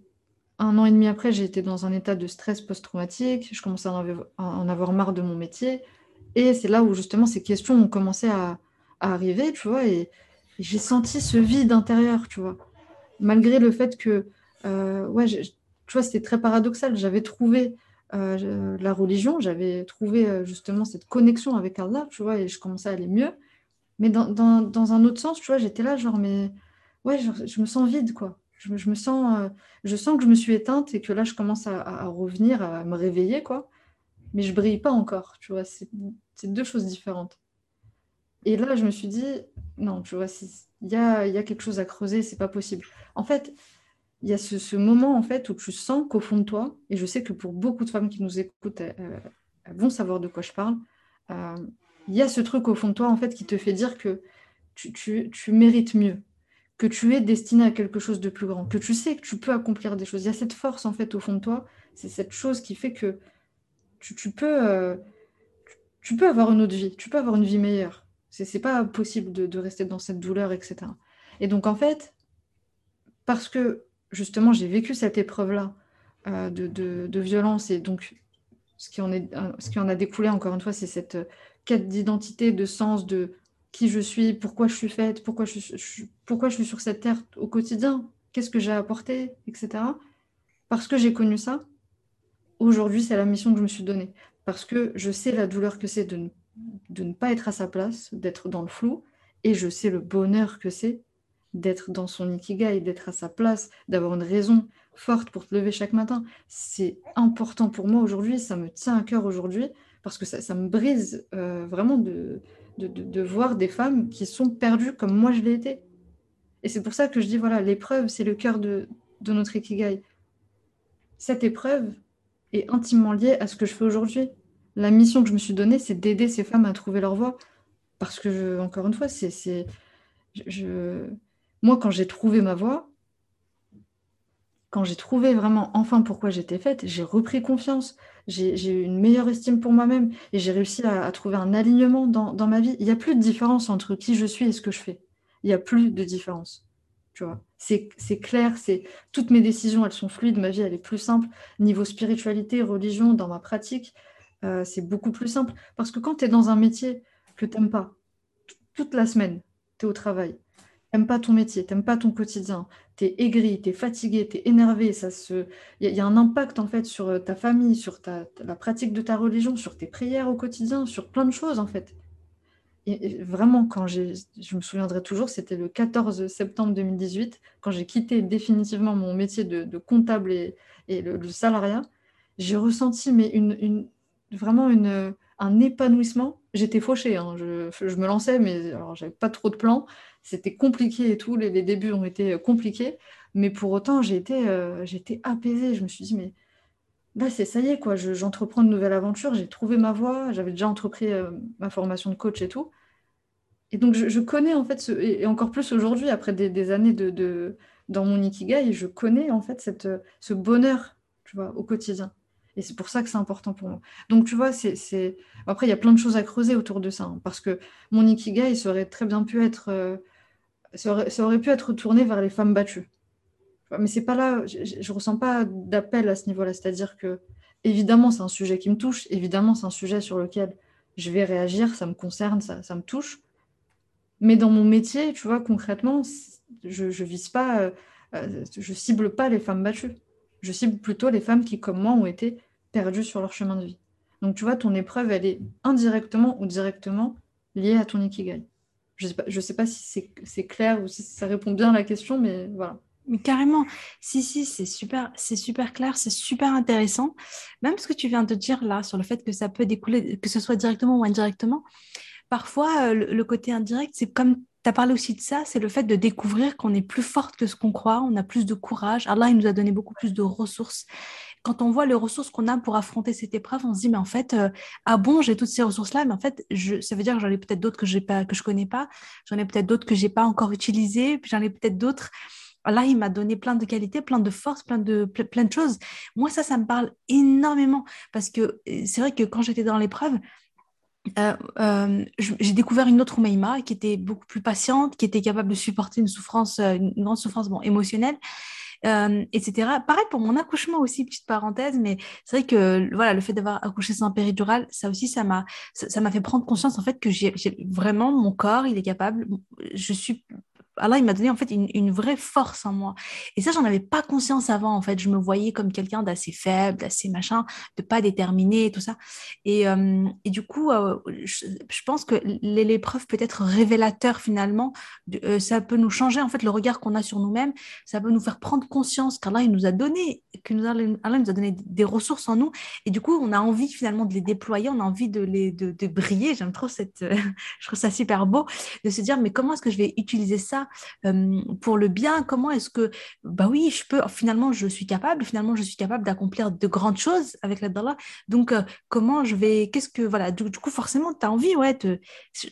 un an et demi après, j'ai été dans un état de stress post-traumatique. Je commençais à en avoir marre de mon métier. Et c'est là où justement ces questions ont commencé à, arriver, tu vois. Et, j'ai senti ce vide intérieur, tu vois. Malgré le fait que, euh, ouais, tu vois, c'était très paradoxal. J'avais trouvé euh, la religion, j'avais trouvé euh, justement cette connexion avec Allah, tu vois, et je commençais à aller mieux. Mais dans, un autre sens, tu vois, j'étais là, genre, mais ouais, je me sens vide, quoi. Je, me sens, euh, je sens que je me suis éteinte et que là, je commence à, revenir, à me réveiller, quoi. Mais je brille pas encore, tu vois, c'est deux choses différentes. Et là, je me suis dit, non, tu vois, il y a, quelque chose à creuser, c'est pas possible. En fait, il y a ce, moment en fait où tu sens qu'au fond de toi, et je sais que pour beaucoup de femmes qui nous écoutent, elles, vont savoir de quoi je parle, euh, il y a ce truc au fond de toi en fait qui te fait dire que tu, mérites mieux, tu es destiné à quelque chose de plus grand, que tu sais que tu peux accomplir des choses. Il y a cette force en fait au fond de toi, c'est cette chose qui fait que tu, peux, euh, tu peux avoir une autre vie, tu peux avoir une vie meilleure. C'est pas possible de, rester dans cette douleur, etc. Et donc en fait, parce que justement, j'ai vécu cette épreuve-là euh, de, violence et donc ce qui, en est, euh, ce qui en a découlé, encore une fois, c'est cette quête d'identité, de sens, de qui je suis, pourquoi je suis faite, pourquoi je, suis, pourquoi je suis sur cette terre au quotidien, qu'est-ce que j'ai apporté, etc. Parce que j'ai connu ça, aujourd'hui, c'est la mission que je me suis donnée. Parce que je sais la douleur que c'est de, de ne pas être à sa place, d'être dans le flou, et je sais le bonheur que c'est d'être dans son ikigai, d'être à sa place, d'avoir une raison forte pour te lever chaque matin. C'est important pour moi aujourd'hui, ça me tient à cœur aujourd'hui, parce que ça, me brise euh, vraiment de, de, voir des femmes qui sont perdues comme moi je l'ai été. Et c'est pour ça que je dis, voilà, l'épreuve, c'est le cœur de, de notre ikigai. Cette épreuve est intimement liée à ce que je fais aujourd'hui. La mission que je me suis donnée, c'est d'aider ces femmes à trouver leur voie. Parce que, encore une fois, c'est... Je, moi, quand j'ai trouvé ma voie, quand j'ai trouvé vraiment enfin pourquoi j'étais faite, j'ai repris confiance, j'ai eu une meilleure estime pour moi-même et j'ai réussi à, trouver un alignement dans, ma vie. Il n'y a plus de différence entre qui je suis et ce que je fais. Il n'y a plus de différence. C'est clair, c'est toutes mes décisions, elles sont fluides, ma vie, elle est plus simple. Niveau spiritualité, religion, dans ma pratique, euh, c'est beaucoup plus simple. Parce que quand tu es dans un métier que tu n'aimes pas, toute la semaine, tu es au travail, t'aimes pas ton métier, t'aimes pas ton quotidien, tu es aigri, tu es fatigué, tu es énervé, ça se... il y, a un impact en fait sur euh, ta famille, sur ta, la pratique de ta religion, sur tes prières au quotidien, sur plein de choses en fait. Et, vraiment, quand je me souviendrai toujours, c'était le 14 septembre 2018, quand j'ai quitté définitivement mon métier de, comptable et, le, salariat, j'ai ressenti mais une, vraiment une, un épanouissement. J'étais fauchée, hein. je, je, me lançais, mais alors j'avais pas trop de plans c'était compliqué et tout, les, débuts ont été compliqués, mais pour autant, j'ai été, euh, apaisée. Je me suis dit, mais là, c'est ça y est, quoi, j'entreprends une nouvelle aventure, j'ai trouvé ma voie, j'avais déjà entrepris euh, ma formation de coach et tout. Et donc, je, connais, en fait, et, encore plus aujourd'hui, après des, années de, dans mon Ikigai, je connais, en fait, cette, ce bonheur, tu vois, au quotidien. Et c'est pour ça que c'est important pour moi. Donc, tu vois, c'est. Après, il y a plein de choses à creuser autour de ça. Hein, parce que mon Ikigai, il aurait très bien pu être ça aurait, pu être tourné vers les femmes battues. Mais c'est pas là, je, ne ressens pas d'appel à ce niveau-là. C'est-à-dire que, évidemment, c'est un sujet qui me touche, évidemment, c'est un sujet sur lequel je vais réagir, ça me concerne, ça, me touche. Mais dans mon métier, tu vois, concrètement, je, je vise pas, euh, euh, je cible pas les femmes battues. Je cible plutôt les femmes qui, comme moi, ont été perdues sur leur chemin de vie. Donc, tu vois, ton épreuve, elle est indirectement ou directement liée à ton ikigai. Je ne sais, pas, si c'est clair ou si ça répond bien à la question, mais voilà. Carrément, si, si, c'est super, c'est super clair, c'est super intéressant. Même ce que tu viens de dire là sur le fait que ça peut découler, que ce soit directement ou indirectement, parfois euh, le, côté indirect, c'est comme tu as parlé aussi de ça, c'est le fait de découvrir qu'on est plus forte que ce qu'on croit, on a plus de courage. Allah, il nous a donné beaucoup plus de ressources quand on voit les ressources qu'on a pour affronter cette épreuve, on se dit, mais en fait, euh, ah bon, j'ai toutes ces ressources-là, mais en fait, ça veut dire que j'en ai peut-être d'autres que j'ai pas, que je connais pas, j'en ai peut-être d'autres que j'ai pas encore utilisées, puis j'en ai peut-être d'autres. Là, il m'a donné plein de qualités, plein de forces, plein de, plein de choses. Moi, ça, ça me parle énormément parce que euh, c'est vrai que quand j'étais dans l'épreuve, euh, euh, j'ai découvert une autre Oumaima qui était beaucoup plus patiente, qui était capable de supporter une souffrance, une grande souffrance bon, émotionnelle, etc. Pareil pour mon accouchement aussi, petite parenthèse, mais c'est vrai que voilà, le fait d'avoir accouché sans péridurale, ça aussi, ça m'a ça m'a fait prendre conscience en fait que j'ai vraiment mon corps, il est capable, je suis Allah, il m'a donné en fait une, vraie force en moi. Et ça, j'en avais pas conscience avant. En fait, je me voyais comme quelqu'un d'assez faible, d'assez machin, de pas déterminé, tout ça. Et, euh, et du coup, euh, je, pense que l'épreuve peut être révélateur finalement. Euh, ça peut nous changer en fait le regard qu'on a sur nous-mêmes. Ça peut nous faire prendre conscience qu'Allah il nous a donné, que nous Allah nous a donné des ressources en nous. Et du coup, on a envie finalement de les déployer. On a envie de les de briller. J'aime trop cette, *laughs* je trouve ça super beau de se dire mais comment est-ce que je vais utiliser ça euh, pour le bien Comment est-ce que, bah oui, je peux, finalement, je suis capable, finalement, je suis capable d'accomplir de grandes choses avec l'aide d'Allah. Donc, euh, comment je vais, qu'est-ce que, voilà, du, coup, forcément, tu as envie, ouais,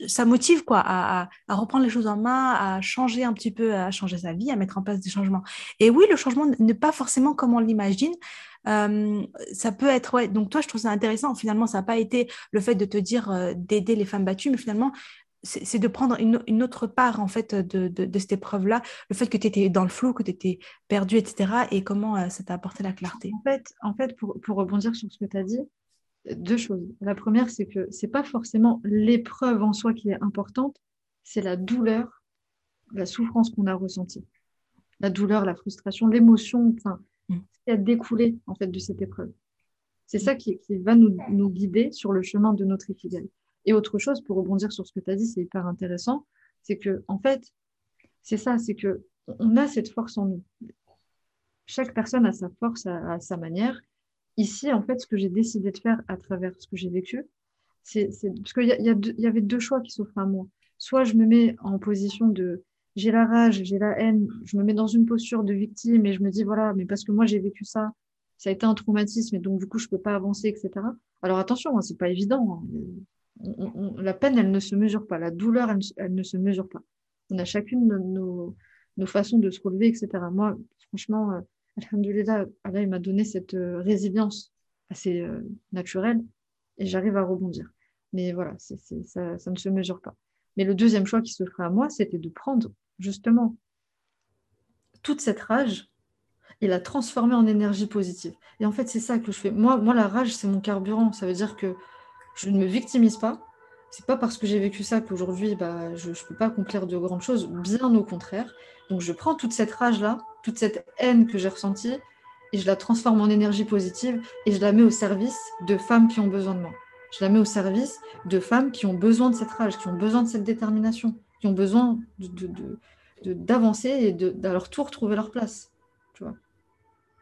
ça motive, quoi, à, reprendre les choses en main, à changer un petit peu, à changer sa vie, à mettre en place des changements. Et oui, le changement n'est pas forcément comme on l'imagine. Euh, ça peut être, ouais, donc toi, je trouve ça intéressant. Finalement, ça n'a pas été le fait de te dire d'aider les femmes battues, mais finalement, c'est de prendre une, autre part en fait de, cette épreuve-là, le fait que tu étais dans le flou, que tu étais perdu, etc. Et comment euh, ça t'a apporté la clarté? En fait, en fait pour, rebondir sur ce que tu as dit, deux choses. La première, c'est que c'est pas forcément l'épreuve en soi qui est importante, c'est la douleur, la souffrance qu'on a ressentie. La douleur, la frustration, l'émotion, enfin, mm. ce qui a découlé en fait de cette épreuve. C'est ça qui, va nous, nous, guider sur le chemin de notre ikigai. Et autre chose, pour rebondir sur ce que tu as dit, c'est hyper intéressant, c'est que, en fait, c'est ça, c'est que on a cette force en nous. Chaque personne a sa force à, sa manière. Ici, en fait, ce que j'ai décidé de faire à travers ce que j'ai vécu, c'est parce qu'il y, avait deux choix qui s'offrent à moi. Soit je me mets en position de j'ai la rage, j'ai la haine, je me mets dans une posture de victime et je me dis voilà, mais parce que moi j'ai vécu ça, ça a été un traumatisme et donc du coup je peux pas avancer, etc. Alors attention, hein, c'est pas évident. Hein la peine, elle ne se mesure pas. La douleur, elle, ne se mesure pas. On a chacune nos, façons de se relever, etc. Moi, franchement, euh, Alhamdulillah, Allah, m'a donné cette euh, résilience assez euh, naturelle et j'arrive à rebondir. Mais voilà, ça, ne se mesure pas. Mais le deuxième choix qui se ferait à moi, c'était de prendre justement toute cette rage et la transformer en énergie positive. Et en fait, c'est ça que je fais. Moi, moi la rage, c'est mon carburant. Ça veut dire que je ne me victimise pas. C'est pas parce que j'ai vécu ça qu'aujourd'hui, bah, je ne peux pas accomplir de grandes choses, bien au contraire. Donc je prends toute cette rage-là, toute cette haine que j'ai ressentie, et je la transforme en énergie positive, et je la mets au service de femmes qui ont besoin de moi. Je la mets au service de femmes qui ont besoin de cette rage, qui ont besoin de cette détermination, qui ont besoin d'avancer et d'à leur tour trouver leur place. Tu vois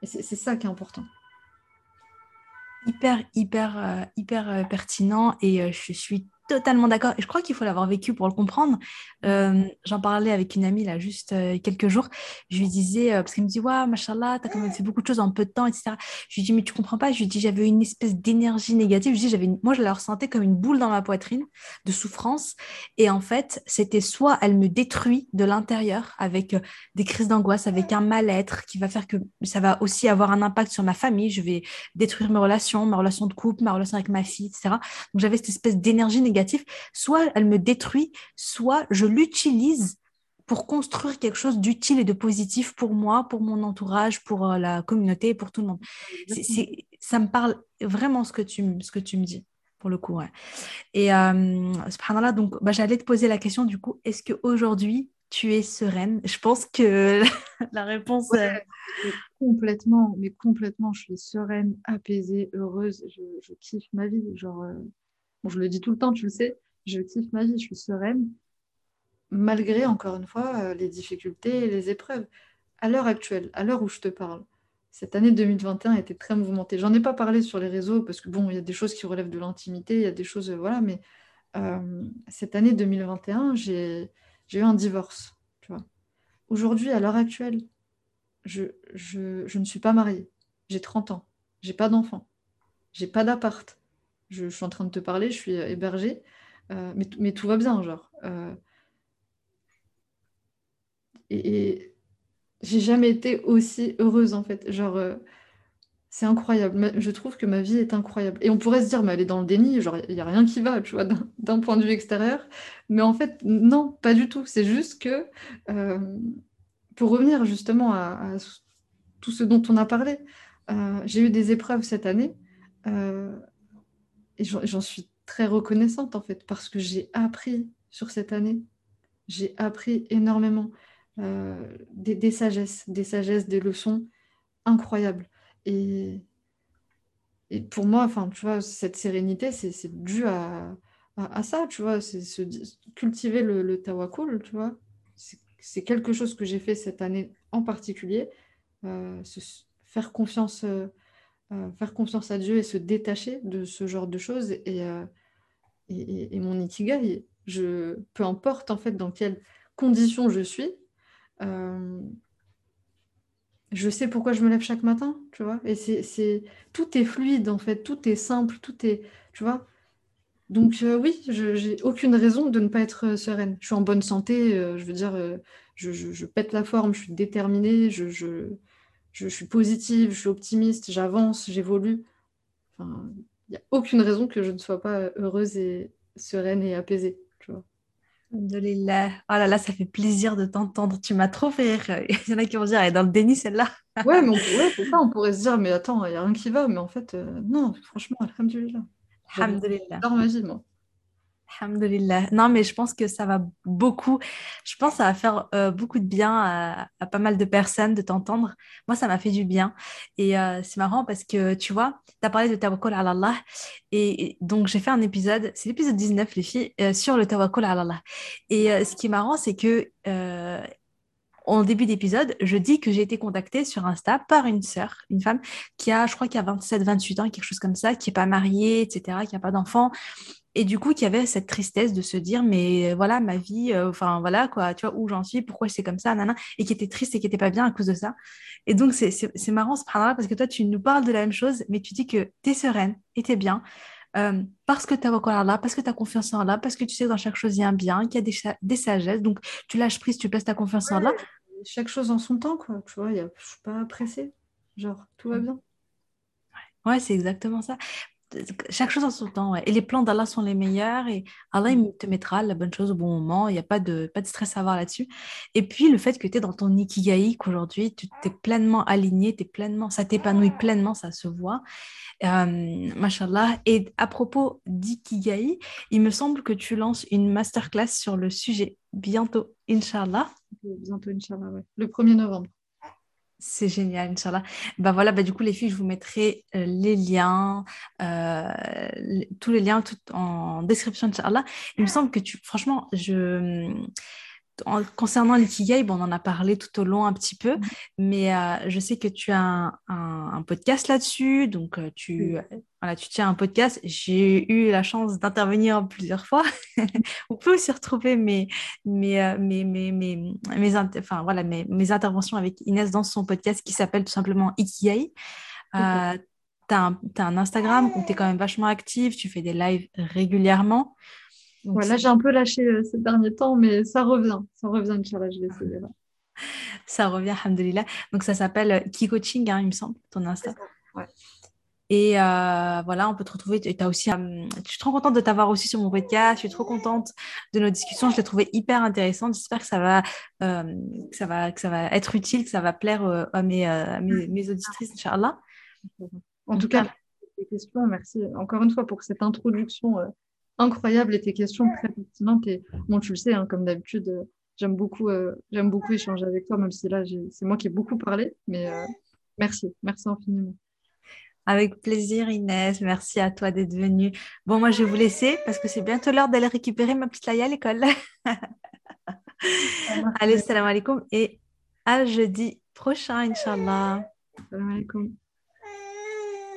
et c'est ça qui est important hyper, hyper, euh, hyper euh, pertinent et euh, je suis totalement d'accord. Et je crois qu'il faut l'avoir vécu pour le comprendre. Euh, j'en parlais avec une amie là, juste euh, quelques jours. Je lui disais, euh, parce qu'elle me dit, waouh, machallah, t'as quand même fait beaucoup de choses en peu de temps, etc. Je lui dis, mais tu comprends pas? Je lui dis, j'avais une espèce d'énergie négative. Je lui dis, moi, je la ressentais comme une boule dans ma poitrine de souffrance. Et en fait, c'était soit elle me détruit de l'intérieur avec des crises d'angoisse, avec un mal-être qui va faire que ça va aussi avoir un impact sur ma famille. Je vais détruire mes relations, ma relation de couple, ma relation avec ma fille, etc. Donc j'avais cette espèce d'énergie négative soit elle me détruit, soit je l'utilise pour construire quelque chose d'utile et de positif pour moi, pour mon entourage, pour euh, la communauté, pour tout le monde. ça me parle vraiment ce que tu, ce que tu me dis, pour le coup. Ouais. Et euh, là donc bah, j'allais te poser la question du coup, est-ce qu'aujourd'hui, tu es sereine? Je pense que *laughs* la réponse est... Complètement, mais complètement, je suis sereine, apaisée, heureuse, je, kiffe ma vie. Genre, euh, je le dis tout le temps, tu le sais, je kiffe ma vie, je suis sereine, malgré, encore une fois, euh, les difficultés et les épreuves. À l'heure actuelle, à l'heure où je te parle, cette année 2021 a été très mouvementée. J'en ai pas parlé sur les réseaux parce que, bon, il y a des choses qui relèvent de l'intimité, il y a des choses, euh, voilà, mais euh, cette année 2021, j'ai eu un divorce. Aujourd'hui, à l'heure actuelle, je ne suis pas mariée. J'ai 30 ans. j'ai pas d'enfant, j'ai pas d'appart. Je, suis en train de te parler, je suis hébergée, mais, mais, tout va bien, genre. et, et j'ai jamais été aussi heureuse en fait. Genre, c'est incroyable. Je trouve que ma vie est incroyable. Et on pourrait se dire, mais elle est dans le déni, genre, il n'y a rien qui va, tu vois, d'un point de vue extérieur. Mais en fait, non, pas du tout. C'est juste que, euh, pour revenir justement à, tout ce dont on a parlé, euh, j'ai eu des épreuves cette année. Euh, et j'en suis très reconnaissante, en fait, parce que j'ai appris sur cette année. J'ai appris énormément. Des, des sagesses, des sagesses, des leçons incroyables. Et, pour moi, enfin, tu vois, cette sérénité, c'est dû à, à, ça, tu vois, c'est se, cultiver le, le tawakul, tu vois. C'est quelque chose que j'ai fait cette année en particulier, euh, se, faire confiance, euh, euh, faire confiance à Dieu et se détacher de ce genre de choses. Et, et, et, mon ikigai, je, peu importe en fait dans quelles conditions je suis, je sais pourquoi je me lève chaque matin, tu vois. Et c'est, tout est fluide en fait, tout est simple, tout est, tu vois. Donc euh, oui, je j'ai aucune raison de ne pas être euh, sereine. Je suis en bonne santé, euh, je veux dire, je, pète la forme, je suis déterminée, je, je, suis positive, je suis optimiste, j'avance, j'évolue. Enfin, il n'y a aucune raison que je ne sois pas heureuse et sereine et apaisée, tu vois. Alhamdulillah. Oh là là, ça fait plaisir de t'entendre. Tu m'as trop fait rire. *laughs* Il y en a qui vont dire, elle est dans le déni celle-là. ouais, mais on, ouais, ça, on pourrait se dire, mais attends, il n'y a rien qui va. Mais en fait, euh, non, franchement, Alhamdulillah. Alhamdulillah. Dans ma vie, moi. Alhamdulillah. Non, mais je pense que ça va beaucoup. Je pense que ça va faire euh, beaucoup de bien à, pas mal de personnes de t'entendre. Moi, ça m'a fait du bien. Et euh, c'est marrant parce que, tu vois, tu as parlé de tawakkul ala Allah. Et, donc, j'ai fait un épisode, c'est l'épisode 19, les filles, euh, sur le tawakkul ala Allah. Et ce qui est marrant, c'est que en début d'épisode, je dis que j'ai été contactée sur Insta par une sœur, une femme qui a, je crois, qui a 27, 28 ans, quelque chose comme ça, qui n'est pas mariée, etc., qui n'a pas d'enfant, et du coup, qui avait cette tristesse de se dire, mais voilà, ma vie, euh, enfin voilà, quoi, tu vois, où j'en suis, pourquoi c'est comme ça, nana, et qui était triste et qui n'était pas bien à cause de ça. Et donc, c'est marrant ce là parce que toi, tu nous parles de la même chose, mais tu dis que tu es sereine et tu es bien. Euh, parce que tu as encore là, parce que tu as confiance en là, parce que tu sais que dans chaque chose, il y a un bien, qu'il y a des, des, sagesses. Donc, tu lâches prise, tu places ta confiance en là. Chaque chose en son temps, quoi. Tu vois, y a, je suis pas pressée. Genre, tout va bien. Ouais, c'est exactement ça chaque chose en son temps. Et les plans d'Allah sont les meilleurs et Allah il te mettra la bonne chose au bon moment. Il n'y a pas de, pas de stress à avoir là-dessus. Et puis le fait que tu es dans ton ikigai, qu'aujourd'hui tu t'es pleinement aligné, es pleinement, ça t'épanouit pleinement, ça se voit. Euh, Mashallah. Et à propos d'ikigai, il me semble que tu lances une masterclass sur le sujet bientôt, Inch'Allah. Bientôt, Inch'Allah, ouais. Le 1er novembre. C'est génial, Inch'Allah. Bah voilà, bah du coup, les filles, je vous mettrai euh, les liens, euh, tous les liens tout en description, Inch'Allah. Il me semble que tu, franchement, je, concernant l'ikigai, bon, on en a parlé tout au long un petit peu, mm-hmm. mais euh, je sais que tu as un, podcast là-dessus, donc euh, tu, voilà, tu tiens un podcast. J'ai eu la chance d'intervenir plusieurs fois. *laughs* on peut aussi retrouver mes, mes, euh, mes, mes, mes, mes, enfin, voilà, mes, mes, interventions avec Inès dans son podcast qui s'appelle tout simplement Ikigai. tu as, un Instagram où tu es quand même vachement active, tu fais des lives régulièrement voilà, j'ai un peu lâché euh, ces derniers temps, mais ça revient. Ça revient, Inch'Allah, je vais essayer. Là. *laughs* Ça revient, alhamdoulilah. Donc, ça s'appelle euh, Kikoching, hein, il me semble, ton Insta. Et euh, voilà, on peut te retrouver. Tu as aussi, je suis trop contente de t'avoir aussi sur mon podcast. Je suis trop contente de nos discussions. Je l'ai trouvé hyper intéressante. J'espère que ça va, que ça va, que ça va être utile, que ça va plaire à, mes, mes, auditrices, Inch'Allah. En tout cas, questions, merci encore une fois pour cette introduction incroyable et tes questions très pertinentes. Et bon, tu le sais, hein, comme d'habitude, euh, j'aime beaucoup, euh, j'aime beaucoup échanger avec toi, même si là, c'est moi qui ai beaucoup parlé. Mais euh, merci, merci infiniment. Avec plaisir, Inès. Merci à toi d'être venue. Bon, moi, je vais vous laisser parce que c'est bientôt l'heure d'aller récupérer ma petite Laïa à l'école. Allez, salam alaikum et à jeudi prochain, Inch'Allah. Salam alaikum.